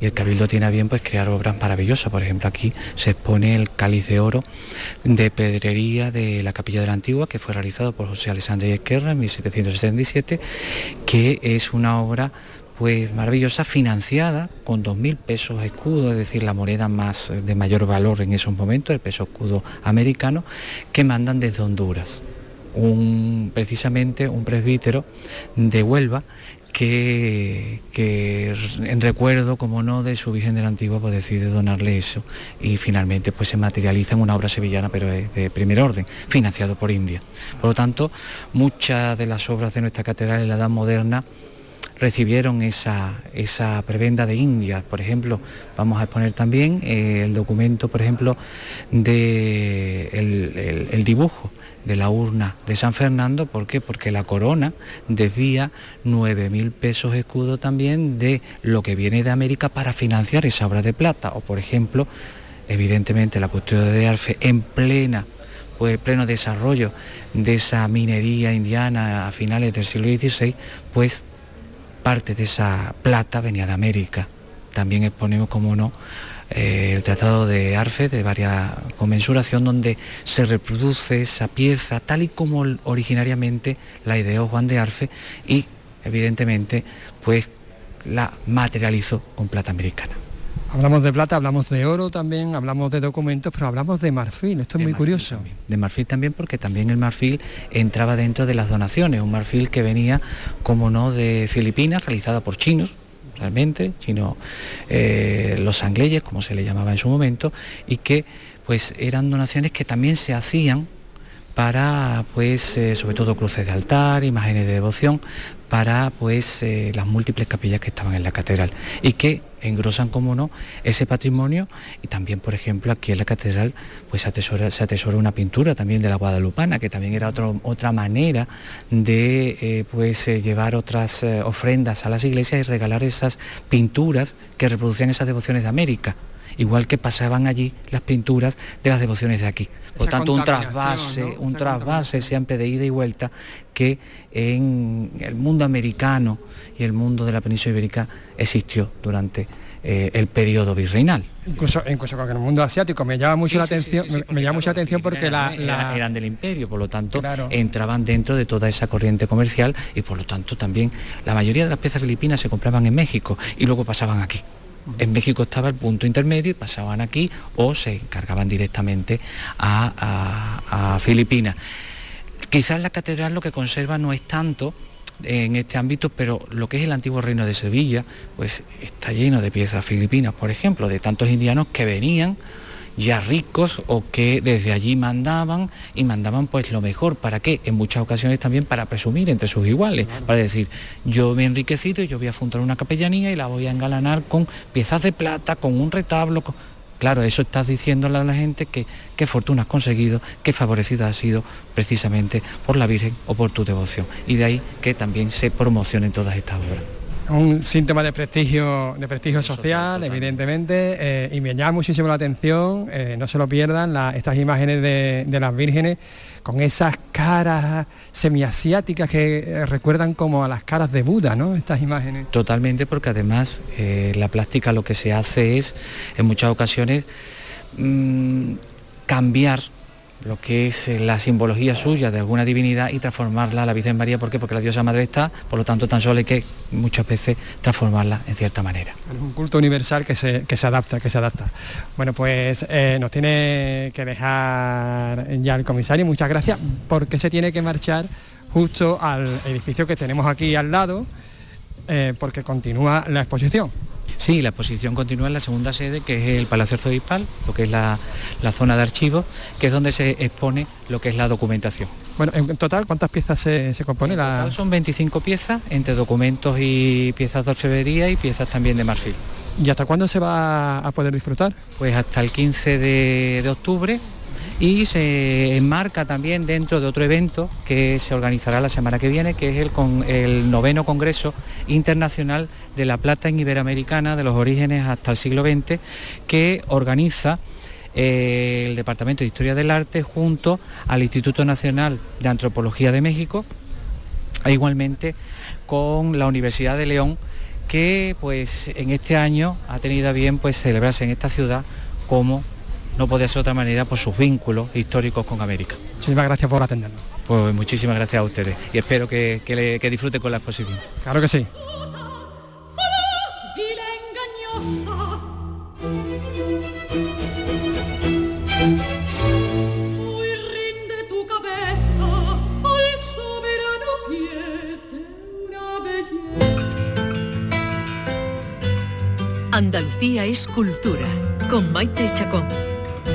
Y el Cabildo tiene a bien pues, crear obras maravillosas. Por ejemplo, aquí se expone el cáliz de oro de pedrería de la Capilla de la Antigua, que fue realizado por José Alessandro Esquerra en 1767, que es una obra pues maravillosa, financiada con 2.000 pesos escudo, es decir, la moneda más de mayor valor en esos momentos, el peso escudo americano, que mandan desde Honduras. Un, precisamente un presbítero de Huelva que, en recuerdo, como no, de su Virgen de la Antigua, pues decide donarle eso y finalmente pues se materializa en una obra sevillana, pero de primer orden, financiado por India. Por lo tanto, muchas de las obras de nuestra catedral en la Edad Moderna recibieron esa, esa prebenda de India. Por ejemplo, vamos a exponer también eh, el documento, por ejemplo, de el, dibujo de la urna de San Fernando. ¿Por qué? Porque la corona desvía 9.000 pesos escudo también de lo que viene de América para financiar esa obra de plata. O, por ejemplo, evidentemente la custodia de Arfe en plena pues pleno desarrollo de esa minería indiana a finales del siglo XVI, pues parte de esa plata venía de América. También exponemos, como no, eh, el Tratado de Arfe de varias conmensuración donde se reproduce esa pieza tal y como originariamente la ideó Juan de Arfe y evidentemente pues la materializó con plata americana. Hablamos de plata, hablamos de oro también, hablamos de documentos, pero hablamos de marfil. Esto es muy curioso. De marfil también porque también el marfil entraba dentro de las donaciones, un marfil que venía, como no, de Filipinas, realizada por chinos, realmente, chinos eh, los angleyes, como se le llamaba en su momento, y que pues eran donaciones que también se hacían para, pues, eh, sobre todo cruces de altar, imágenes de devoción, para pues eh, las múltiples capillas que estaban en la catedral. Y que engrosan como no ese patrimonio y también por ejemplo aquí en la catedral pues atesora, se atesora una pintura también de la guadalupana que también era otra manera de eh, pues llevar otras ofrendas a las iglesias y regalar esas pinturas que reproducían esas devociones de América igual que pasaban allí las pinturas de las devociones de aquí. Por tanto, un trasvase, un trasvase siempre de ida y vuelta que en el mundo americano y el mundo de la península ibérica existió durante eh, el periodo virreinal. Incluso, incluso con el mundo asiático me llama mucho la atención, me, llama mucha atención porque la, eran del imperio, por lo tanto entraban dentro de toda esa corriente comercial y por lo tanto también la mayoría de las piezas filipinas se compraban en México y luego pasaban aquí. En México estaba el punto intermedio y pasaban aquí o se encargaban directamente a, Filipinas. Quizás la catedral lo que conserva no es tanto en este ámbito, pero lo que es el antiguo reino de Sevilla, pues está lleno de piezas filipinas, por ejemplo, de tantos indianos que venían ya ricos o que desde allí mandaban y mandaban pues lo mejor. ¿Para qué? En muchas ocasiones también para presumir entre sus iguales, para decir, yo me he enriquecido y yo voy a fundar una capellanía y la voy a engalanar con piezas de plata, con un retablo. Claro, eso estás diciéndole a la gente que qué fortuna has conseguido, qué favorecida has sido precisamente por la Virgen o por tu devoción. Y de ahí que también se promocionen todas estas obras un síntoma de prestigio, de prestigio social, evidentemente, eh, y me llama muchísimo la atención, eh, no se lo pierdan, estas imágenes de, las vírgenes con esas caras semiasiáticas que eh, recuerdan como a las caras de Buda, ¿no? Estas imágenes. Totalmente, porque además la plástica lo que se hace es, en muchas ocasiones, mm, cambiar lo que es eh, la simbología suya de alguna divinidad y transformarla a la Virgen María. ¿Por qué? Porque la diosa madre está, por lo tanto tan solo hay que muchas veces transformarla en cierta manera. Es un culto universal que se, que se adapta, que se adapta. Bueno, pues eh, nos tiene que dejar ya el comisario, muchas gracias, porque se tiene que marchar justo al edificio que tenemos aquí al lado, eh, porque continúa la exposición. Sí, la exposición continúa en la segunda sede, que es el Palacio Arzobispal, lo que es la, zona de archivos, que es donde se expone lo que es la documentación. Bueno, en total, ¿cuántas piezas se, compone? En total son 25 piezas, entre documentos y piezas de orfebrería y piezas también de marfil. ¿Y hasta cuándo se va a poder disfrutar? Pues hasta el 15 de octubre, y se enmarca también dentro de otro evento que se organizará la semana que viene, que es el, con, el noveno Congreso Internacional de la Plata en Iberoamericana de los orígenes hasta el siglo XX, que organiza eh, el Departamento de Historia del Arte junto al Instituto Nacional de Antropología de México e igualmente con la Universidad de León que pues en este año ha tenido bien pues celebrarse en esta ciudad como no podía ser de otra manera por sus vínculos históricos con América. Muchísimas gracias por atendernos. Pues muchísimas gracias a ustedes y espero que, que, disfruten con la exposición. Claro que sí. Andalucía es cultura, con Maite Chacón.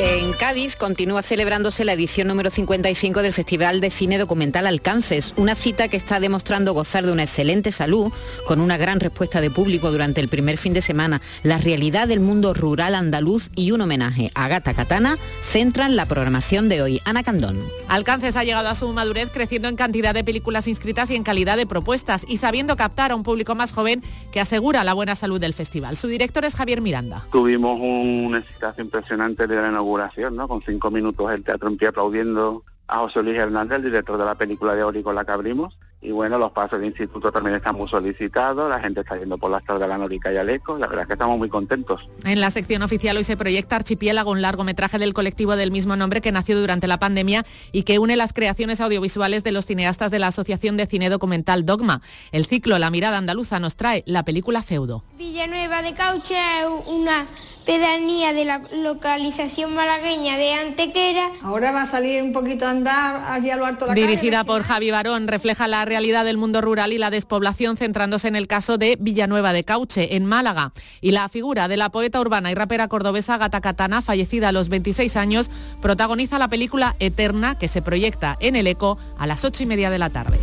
En Cádiz continúa celebrándose la edición número 55 del Festival de Cine Documental Alcances, una cita que está demostrando gozar de una excelente salud, con una gran respuesta de público durante el primer fin de semana. La realidad del mundo rural andaluz y un homenaje a Gata Katana centran la programación de hoy. Ana Candón. Alcances ha llegado a su madurez creciendo en cantidad de películas inscritas y en calidad de propuestas y sabiendo captar a un público más joven que asegura la buena salud del festival. Su director es Javier Miranda. Tuvimos una excitación impresionante de la con cinco minutos el teatro en pie aplaudiendo a José Luis Hernández, el director de la película de Ori con la que abrimos. Y bueno, los pasos de instituto también están muy solicitados, la gente está yendo por las tardes de la Norica y Aleco, la verdad es que estamos muy contentos. En la sección oficial hoy se proyecta Archipiélago, un largometraje del colectivo del mismo nombre que nació durante la pandemia y que une las creaciones audiovisuales de los cineastas de la Asociación de Cine Documental Dogma. El ciclo La mirada andaluza nos trae la película Feudo. Villanueva de Cauche es una pedanía de la localización malagueña de Antequera. Ahora va a salir un poquito a andar allí a lo alto la Dirigida por Javi Barón, refleja la realidad del mundo rural y la despoblación, centrándose en el caso de Villanueva de Cauche, en Málaga. Y la figura de la poeta urbana y rapera cordobesa Gata Katana, fallecida a los 26 años, protagoniza la película Eterna, que se proyecta en el ECO a las 8 y media de la tarde.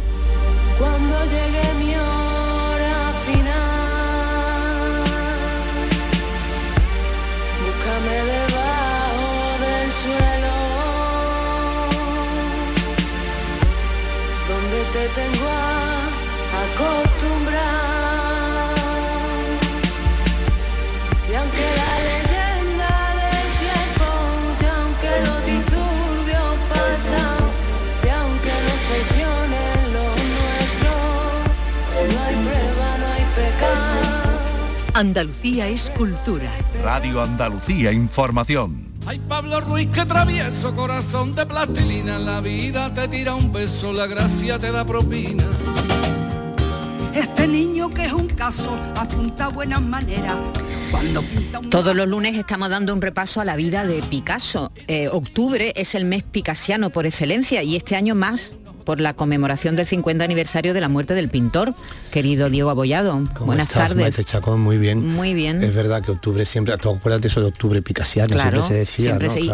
Andalucía es cultura. Radio Andalucía Información. Ay, Pablo Ruiz, que travieso corazón de plastilina. La vida te tira un beso, la gracia te da propina. Este niño que es un caso apunta buenas maneras. Un Todos los lunes estamos dando un repaso a la vida de Picasso. Eh, octubre es el mes picasiano por excelencia y este año más por la conmemoración del 50 aniversario de la muerte del pintor, querido Diego Abollado. ¿Cómo Buenas estás, tardes. Maite Chacón? Muy bien. Muy bien. Es verdad que octubre siempre, tú acuérdate eso de octubre picasiano, Claro, siempre se decía, siempre ¿no? se- y,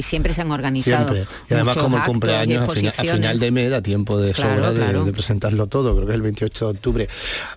se siempre se han organizado. Siempre. Y además como el cumpleaños a, fina- a final de mes da tiempo de Claro, sobra. De, presentarlo todo, creo que es el 28 de octubre.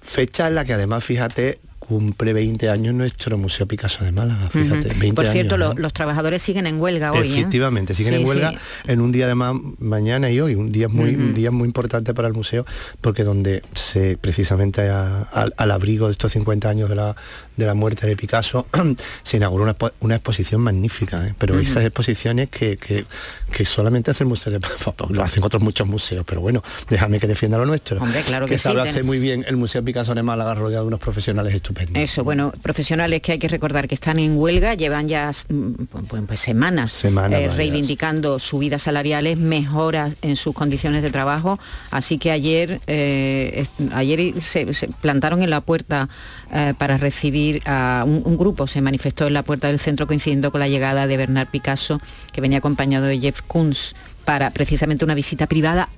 Fecha en la que además, fíjate, cumple 20 años nuestro Museo Picasso de Málaga, fíjate, Ujú. 20 Por cierto, años, lo- ¿no? los trabajadores siguen en huelga hoy. ¿eh? Efectivamente, siguen Sí, en huelga sí. en un día además mañana y hoy, un día muy, un día muy importante para el museo, porque donde se precisamente a- al, al abrigo de estos 50 años de la, de la muerte de Picasso, se inauguró una, expo- una exposición magnífica, ¿eh? pero esas exposiciones que, que, que solamente hace el museo de lo hacen otros muchos museos, pero bueno, déjame que defienda lo nuestro. Hombre, claro que sí, sabe hacer muy bien el Museo Picasso de Málaga rodeado de unos profesionales estupendos. Eso, bueno, profesionales que hay que recordar que están en huelga, llevan ya mm, pues, pues, semanas, Semanas eh, reivindicando subidas salariales, mejoras en sus condiciones de trabajo. Así que ayer, eh, ayer se, se plantaron en la puerta eh, para recibir a un, un grupo, se manifestó en la puerta del centro coincidiendo con la llegada de Bernard Picasso, que venía acompañado de Jeff Koons para precisamente una visita privada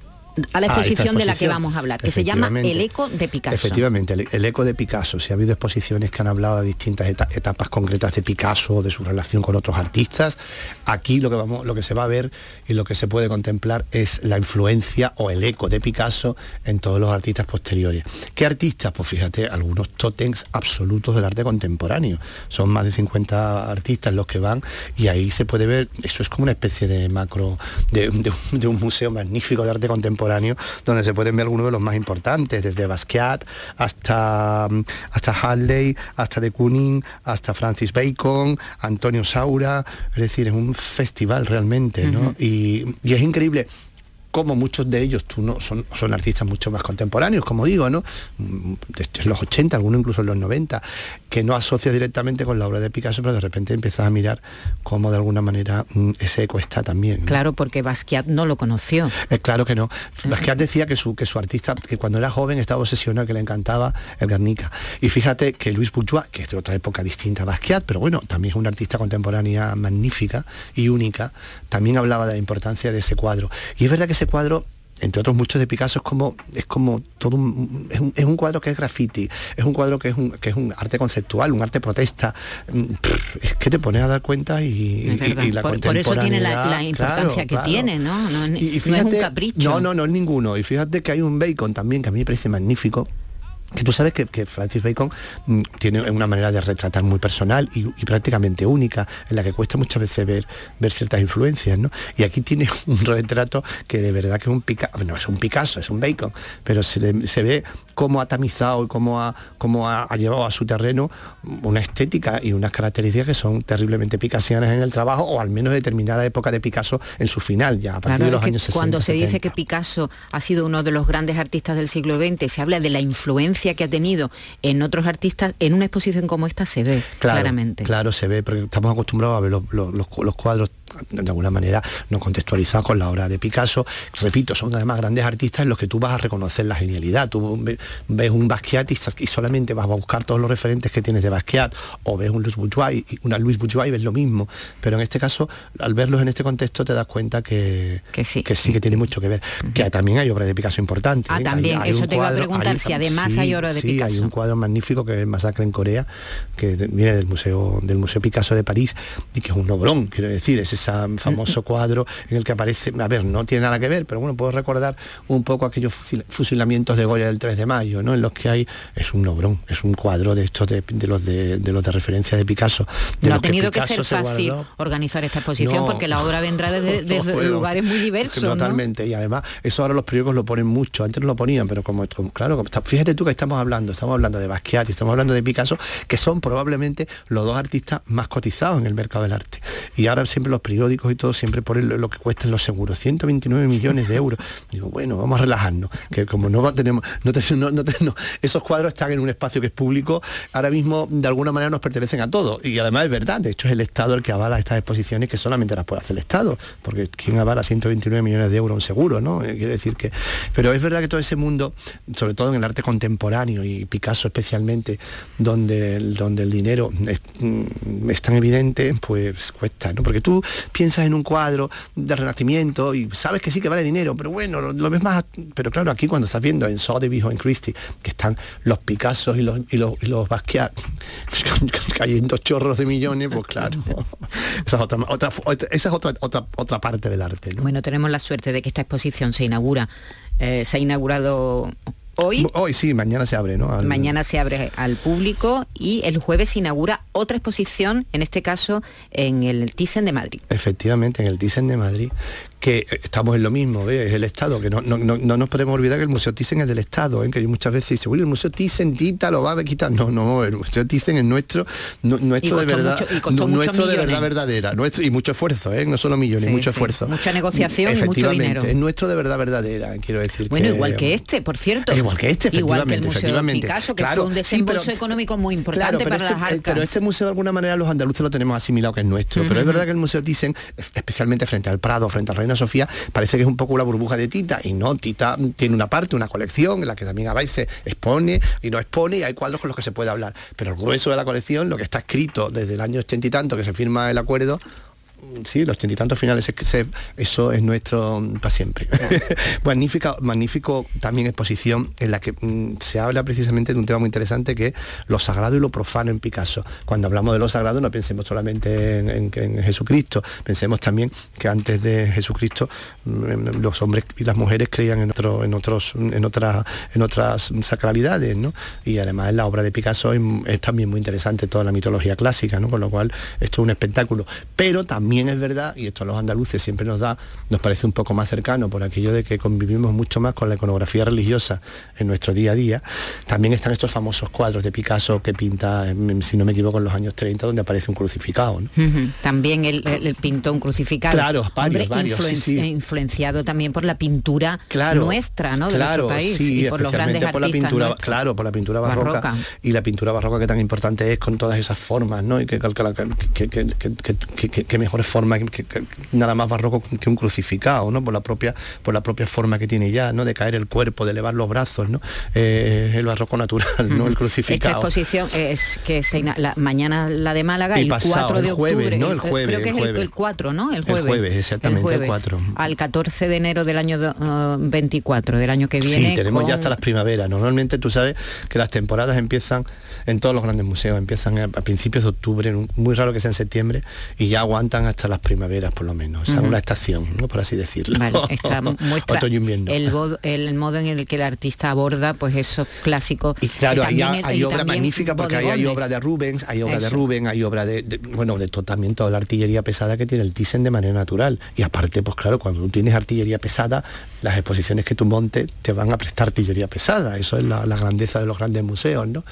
a la Ah, esta exposición de la que vamos a hablar, que se llama. El eco de Picasso. Efectivamente, el, el eco de Picasso. Si ha habido exposiciones que han hablado de distintas eta- etapas concretas de Picasso, de su relación con otros artistas, aquí lo que vamos, lo que se va a ver y lo que se puede contemplar es la influencia o el eco de Picasso en todos los artistas posteriores. ¿Qué artistas? Pues fíjate, algunos tótems absolutos del arte contemporáneo. Son más de 50 artistas los que van y ahí se puede ver, eso es como una especie de macro, de, de un museo magnífico de arte contemporáneo donde se pueden ver algunos de los más importantes, desde Basquiat hasta, mm, hasta Hadley, hasta de Kooning, hasta Francis Bacon, Antonio Saura, es decir, es un festival realmente, ¿no? Y, y es increíble como muchos de ellos tú no son, son artistas mucho más contemporáneos, como digo, ¿no? Desde los 80, algunos incluso en los 90, que no asocia directamente con la obra de Picasso, pero de repente empiezas a mirar cómo de alguna manera mm, ese eco está también. ¿no? Claro, porque Basquiat no lo conoció. Eh, claro que no. Basquiat decía que su, que su artista, que cuando era joven estaba obsesionado, que le encantaba el Guernica. Y fíjate que Luis Bourgeois, que es de otra época distinta a Basquiat, pero bueno, también es una artista contemporánea magnífica y única, también hablaba de la importancia de ese cuadro. Y es verdad que ese cuadro entre otros muchos de Picasso es como es como todo un, es, un, es un cuadro que es graffiti es un cuadro que es un que es un arte conceptual un arte protesta Mm, es que te pones a dar cuenta y, la por, por eso tiene la, importancia claro, que claro. tiene, ¿no? No, Y- y no es un capricho. No, no, no es ninguno. Y fíjate que hay un Bacon también que a mí me parece magnífico. Que tú sabes que, que Francis Bacon mm, tiene una manera de retratar muy personal y, prácticamente única, en la que cuesta muchas veces ver, ver ciertas influencias, ¿no? Y aquí tiene un retrato que de verdad que es un Picasso, no es un Picasso, es un Bacon, pero se, se ve cómo ha tamizado y cómo ha, cómo ha, ha llevado a su terreno una estética y unas características que son terriblemente picasianas en el trabajo, o al menos determinada época de Picasso en su final, ya a partir Claro, de los años 60. cuando se dice 70. que Picasso ha sido uno de los grandes artistas del siglo XX, se habla de la influencia que ha tenido en otros artistas, en una exposición como esta se ve Claro, claramente. Claro, se ve, porque estamos acostumbrados a ver los- los cuadros de alguna manera no contextualizados con la obra de Picasso. Repito, son además grandes artistas en los que tú vas a reconocer la genialidad. Tú ve- ves un Basquiat y, solamente vas a buscar todos los referentes que tienes de Basquiat, o ves un Louis Bourgeois y una Louis Bourgeois y ves lo mismo. Pero en este caso, al verlos en este contexto, te das cuenta que, que sí que, sí, que tiene mucho que ver. Que también hay obras de Picasso importantes. Ah, ¿eh? también, eso te iba a cuadro- preguntar, hay- si además sí, hay obras de sí, hay Picasso. un cuadro magnífico que es Masacre en Corea, que viene del Museo, del Museo Picasso de París, y que es un obrón, quiero decir, es famoso cuadro en el que aparece, a ver, no tiene nada que ver, pero bueno, puedo recordar un poco aquellos fusil- fusilamientos de Goya del 3 de mayo, ¿no? En los que hay, es un obrón, es un cuadro de estos de, de los de, de los de referencia de Picasso. de No ha tenido que, Picasso ser se fácil guardó. organizar esta exposición No. porque la obra vendrá desde, desde Bueno, lugares muy diversos. ¿no? Totalmente, y además eso ahora los periódicos lo ponen mucho, antes no lo ponían, pero como, como- claro, como está- fíjate tú que estamos hablando, estamos hablando de Basquiat y estamos hablando de Picasso, que son probablemente los dos artistas más cotizados en el mercado del arte. Y ahora siempre los periódicos y todo siempre ponen lo, lo que cuestan los seguros, 129 millones de euros. Digo, bueno, vamos a relajarnos, que como no tenemos, no, te- no- no te- no- esos cuadros están en un espacio que es público, ahora mismo de alguna manera nos pertenecen a todos. Y además es verdad, de hecho es el Estado el que avala estas exposiciones que solamente las puede hacer el Estado, porque ¿quién avala 129 millones de euros un seguro? ¿no? Eh, Quiere decir que. Pero es verdad que todo ese mundo, sobre todo en el arte contemporáneo y Picasso especialmente, donde, donde el dinero mm, es tan evidente, pues cuesta, ¿no? Porque tú piensas en un cuadro del Renacimiento y sabes que sí que vale dinero, pero bueno, lo, ves más. Pero claro, aquí cuando estás viendo en Sotheby's o en Christie, que están los Picassos y los, y los, y los Basquiat cayendo chorros de millones, pues claro. esa es otra, otra, esa es otra, otra, otra parte del arte. ¿no? Bueno, tenemos la suerte de que esta exposición se inaugura, eh, se ha inaugurado hoy. Hoy sí, mañana se abre, ¿no? Al- Mañana se abre al público y el jueves se inaugura otra exposición, en este caso en el Thyssen de Madrid. Efectivamente, en el Thyssen de Madrid, que estamos en lo mismo, es el Estado, que no, no, no- no nos podemos olvidar que el Museo Thyssen es del Estado, ¿eh? que muchas veces dice, "Uy, el Museo Thyssen quita, lo va a quitar. No, no, el Museo Thyssen es nuestro, nu- nuestro de verdad, mucho- nuestro de verdad verdadera, nuestro, y mucho esfuerzo, ¿eh? no solo millones, Sí, mucho sí, esfuerzo. mucha negociación y mucho dinero. Es nuestro de verdad verdadera, quiero decir. Bueno, que- igual que este, por cierto. Igual que este, Igual que el Museo de. Picasso, que Claro, fue un sí, desembolso pero- económico muy importante Claro, pero para este, las eh, arcas. pero este museo de alguna manera los andaluces lo tenemos asimilado que es nuestro. Pero es verdad que el Museo Thyssen, especialmente frente al Prado, frente a Sofía, parece que es un poco la burbuja de Tita. Y no, Tita tiene una parte, una colección en la que también a veces expone y no expone y hay cuadros con los que se puede hablar. Pero el grueso de la colección, lo que está escrito desde el año ochenta y tanto que se firma el acuerdo, sí, los tantos finales, es que se- eso es nuestro mm, para siempre. Magnífica, magnífico también exposición en la que mm, se habla precisamente de un tema muy interesante que es lo sagrado y lo profano en Picasso. Cuando hablamos de lo sagrado no pensemos solamente en, Jesucristo, pensemos también que antes de Jesucristo mm, los hombres y las mujeres creían en otro, en otros, en otras, en otras sacralidades, ¿no? Y además la obra de Picasso es, es también muy interesante toda la mitología clásica, ¿no? Con lo cual esto es un espectáculo. Pero también es verdad, y esto a los andaluces siempre nos da, nos parece un poco más cercano por aquello de que convivimos mucho más con la iconografía religiosa en nuestro día a día, también están estos famosos cuadros de Picasso que pinta, em, si no me equivoco, en los años 30, donde aparece un crucificado. También él, él- él pintó un crucificado. Claro, varios, varios, sí, sí. eh, Influenciado también por la pintura Claro, nuestra, ¿no? De claro, nuestro país sí, y por los grandes por la pintura, nuestros. claro, por la pintura barroca, Barroca. y la pintura barroca que tan importante es con todas esas formas, ¿no? Y que, que, que- que- que- que- que- nada más barroco que un crucificado, ¿no? Por la propia, por la propia forma que tiene ya, ¿no? De caer el cuerpo, de elevar los brazos, ¿no? Eh, el barroco natural, ¿no? El Esta crucificado. exposición es que se la, mañana la de Málaga, Y el pasado, 4 de el jueves, octubre. ¿no? El jueves, creo que el es el, jueves. el 4, ¿no? El El jueves. jueves, exactamente, el 4. Al 14 de enero del año do- eh, 24, del año que viene. Sí, tenemos ya hasta las primaveras. Normalmente tú sabes que las temporadas empiezan en todos los grandes museos, empiezan a, a principios de octubre, muy raro que sea en septiembre, y ya aguantan hasta las primaveras por lo menos. Ujú. una estación, ¿no? por así decirlo. Vale, esta muestra el, modo en el que el artista aborda pues esos clásicos. Y claro, Y hay, también el- hay y obra magnífica porque hay obra de Rubens, hay obra de. Rubens, hay obra de, de- bueno, de to- también toda la artillería pesada que tiene el Thyssen de manera natural. Y aparte, pues claro, cuando tú tienes artillería pesada, las exposiciones que tú montes te van a prestar artillería pesada. Eso es la, la grandeza de los grandes museos, ¿no?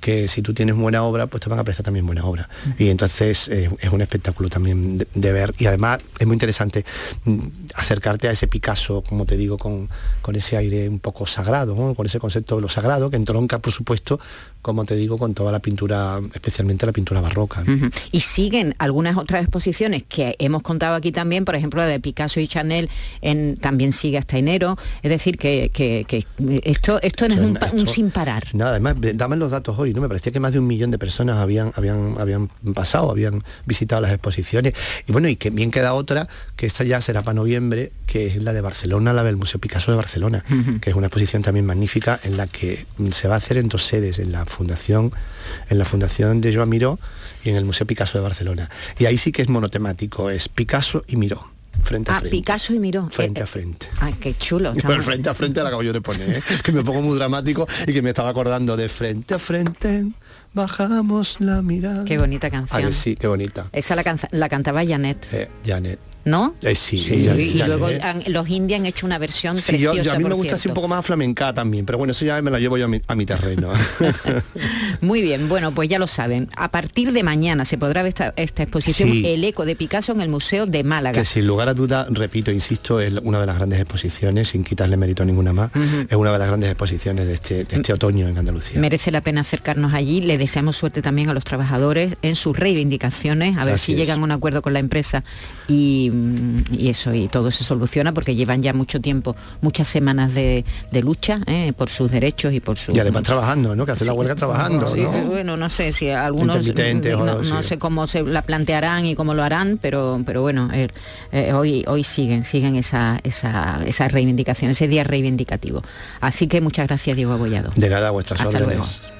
Que si tú tienes buena obra, pues te van a prestar también buena obra. Y entonces eh, es un espectáculo también de, de ver y además es muy interesante mm, acercarte a ese Picasso, como te digo, con, con ese aire un poco sagrado, ¿no? con ese concepto de lo sagrado que entronca, por supuesto, como te digo, con toda la pintura, especialmente la pintura barroca. Y siguen algunas otras exposiciones que hemos contado aquí también, por ejemplo, la de Picasso y Chanel en, también sigue hasta enero. Es decir, que, que- que esto, esto no es un, sin parar. Nada, además, daban los datos hoy, ¿no? Me parecía que más de un millón de personas habían, habían, habían pasado, habían visitado las exposiciones. Y bueno, y que bien queda otra, que esta ya será para noviembre, que es la de Barcelona, la del Museo Picasso de Barcelona, que es una exposición también magnífica en la que se va a hacer en dos sedes, en la fundación, en la fundación de Joan Miró y en el Museo Picasso de Barcelona. Y ahí sí que es monotemático, es Picasso y Miró, frente a Ah, frente. Picasso y Miró. Frente Eh, a frente. Ay, qué chulo. El frente a frente la acabo yo de poner, ¿eh? que me pongo muy dramático y que me estaba acordando de frente a frente, bajamos la mirada. Qué bonita canción. que sí, qué bonita. Esa la, cantaba Janet. Eh, Janet. ¿No? Eh, sí, Sí, Janet, y luego han- los indios han hecho una versión Sí, yo, preciosa. yo a mí me gusta así un cierto. poco más flamenca también, pero bueno, eso ya me la llevo yo a mi, a mi terreno. Muy bien, bueno, pues ya lo saben. A partir de mañana se podrá ver esta, esta exposición Sí. El eco de Picasso en el Museo de Málaga. que sin lugar a duda, repito, insisto, es una de las grandes exposiciones, sin quitarle mérito a ninguna más, es una de las grandes exposiciones de este, de este otoño en Andalucía. Merece la pena acercarnos allí. Le deseamos suerte también a los trabajadores en sus reivindicaciones, a ver Así si es. llegan a un acuerdo con la empresa y, mm, y eso, y todo se soluciona porque llevan ya mucho tiempo, muchas semanas de, de lucha eh, por sus derechos y por su... Y además trabajando, ¿no? Que hace la huelga trabajando, Sí, ¿no? bueno, no sé si algunos no, sé cómo se la plantearán y cómo lo harán, pero pero bueno, eh, eh, hoy hoy siguen siguen esa, esa esa reivindicación, ese día reivindicativo. Así que muchas gracias Diego Abollado. De nada, a vuestras Hasta órdenes. luego.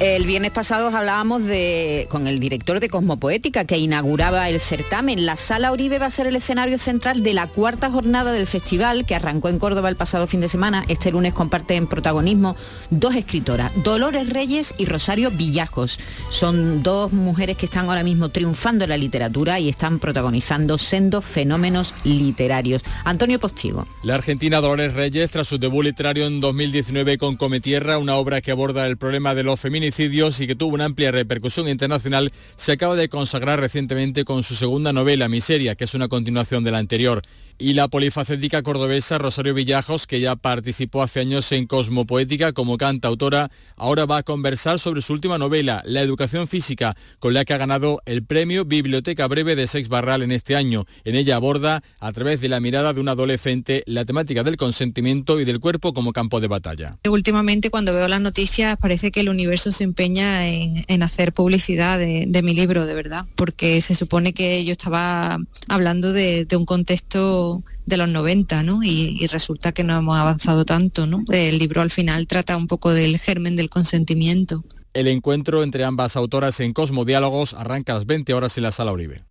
el viernes pasado hablábamos de, con el director de Cosmopoética que inauguraba el certamen. La Sala Oribe va a ser el escenario central de la cuarta jornada del festival que arrancó en Córdoba el pasado fin de semana. Este lunes comparten protagonismo dos escritoras, Dolores Reyes y Rosario Villajos. Son dos mujeres que están ahora mismo triunfando en la literatura y están protagonizando sendos fenómenos literarios. Antonio Postigo. La argentina Dolores Reyes, tras su debut literario en 2019 con Cometierra, una obra que aborda el problema de los y que tuvo una amplia repercusión internacional, se acaba de consagrar recientemente con su segunda novela, Miseria, que es una continuación de la anterior. Y la polifacética cordobesa Rosario Villajos, que ya participó hace años en Cosmopoética como cantautora, ahora va a conversar sobre su última novela, La educación física, con la que ha ganado el premio Biblioteca Breve de Sex Barral en este año. En ella aborda, a través de la mirada de un adolescente, la temática del consentimiento y del cuerpo como campo de batalla. Últimamente cuando veo las noticias parece que el universo se empeña en, hacer publicidad de, mi libro, de verdad, porque se supone que yo estaba hablando de, un contexto de los 90, ¿no? Y, resulta que no hemos avanzado tanto, ¿no? El libro al final trata un poco del germen del consentimiento. El encuentro entre ambas autoras en Cosmodiálogos arranca a las 20 horas en la Sala Uribe.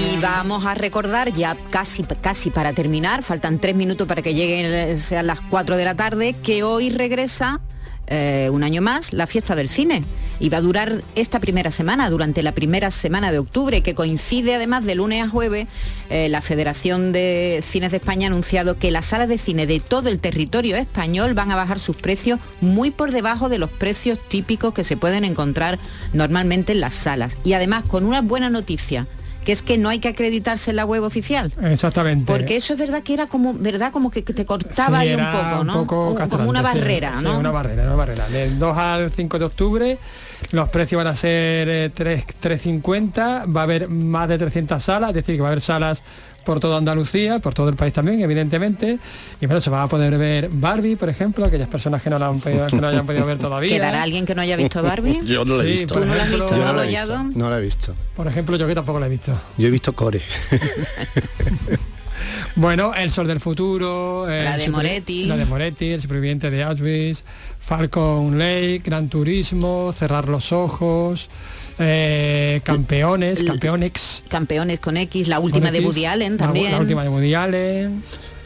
Y vamos a recordar ya casi, casi para terminar, faltan tres minutos para que lleguen, sean las 4 de la tarde, que hoy regresa eh, un año más la fiesta del cine. Y va a durar esta primera semana, durante la primera semana de octubre, que coincide además de lunes a jueves. eh, la Federación de Cines de España ha anunciado que las salas de cine de todo el territorio español van a bajar sus precios muy por debajo de los precios típicos que se pueden encontrar normalmente en las salas. Y además con una buena noticia que es que no hay que acreditarse en la web oficial. Exactamente. Porque eso es verdad que era como, verdad, como que que te cortaba Sí, ahí un poco, ¿no? poco Un- como una barrera, sí, ¿no? una barrera, una barrera. Del 2 al 5 de octubre los precios van a ser eh, 3 3.50, va a haber más de 300 salas, es decir, que va a haber salas por toda Andalucía, por todo el país también, evidentemente. Y bueno, se va a poder ver Barbie, por ejemplo, aquellas personas que no la han podido, que no hayan podido ver todavía. ¿Quedará alguien que no haya visto Barbie? Yo no la he Sí, visto. ¿Tú no la has visto, Yo no la he visto. Llado? No la he visto. Por ejemplo, yo que tampoco la he visto. Yo he visto Core. Bueno, El Sol del Futuro, La de Moretti. la de Moretti, El superviviente de Auschwitz, Falcon Lake, Gran Turismo, Cerrar los Ojos, eh, Campeones, Campeonex. Campeones con X, la última de Woody Allen la- también. La, última de Woody Allen.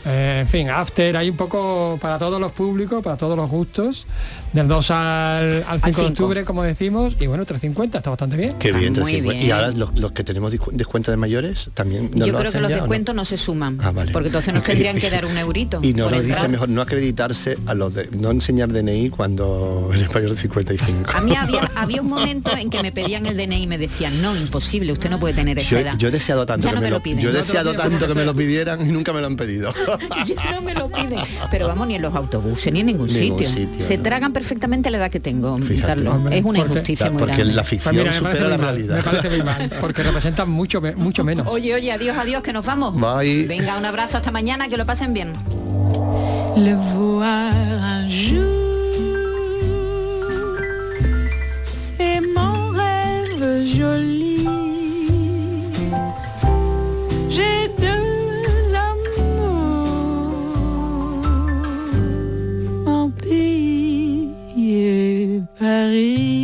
eh, en fin, After, hay un poco para todos los públicos, para todos los gustos, del 2 al, al 5 de octubre, como decimos, y bueno, 350, está bastante bien. Qué bien, 350. Y ahora los, los que tenemos discu- descuento de mayores también nos Yo lo creo que los ya, ¿o no? descuentos no? se suman, Ah, vale. porque entonces nos tendrían que dar un eurito. Y no nos entrar. dice mejor no acreditarse a los de no enseñar DNI cuando eres mayor de 55. A mí había, había un momento en que me pedían el DNI y me decían, no, imposible, usted no puede tener esa Yo, edad. yo he deseado tanto Ya que no me lo, piden. yo he No deseado tanto que me lo pidieran y nunca me lo han pedido. Ya no me lo piden. Pero vamos, ni en los autobuses, ni en ningún, Ningún sitio. sitio, Se ¿no? tragan perfectamente la edad que tengo, Fíjate. Carlos. Hombre, es una porque- injusticia muy porque grande. la ficción Pues mira, supera la mal, realidad. Me parece muy mal, porque representan mucho, mucho menos. Oye, oye, adiós, adiós, que nos vamos. Bye. Venga, un abrazo hasta mañana, que lo pasen bien. Le voir un jour, c'est mon rêve joli. Paris.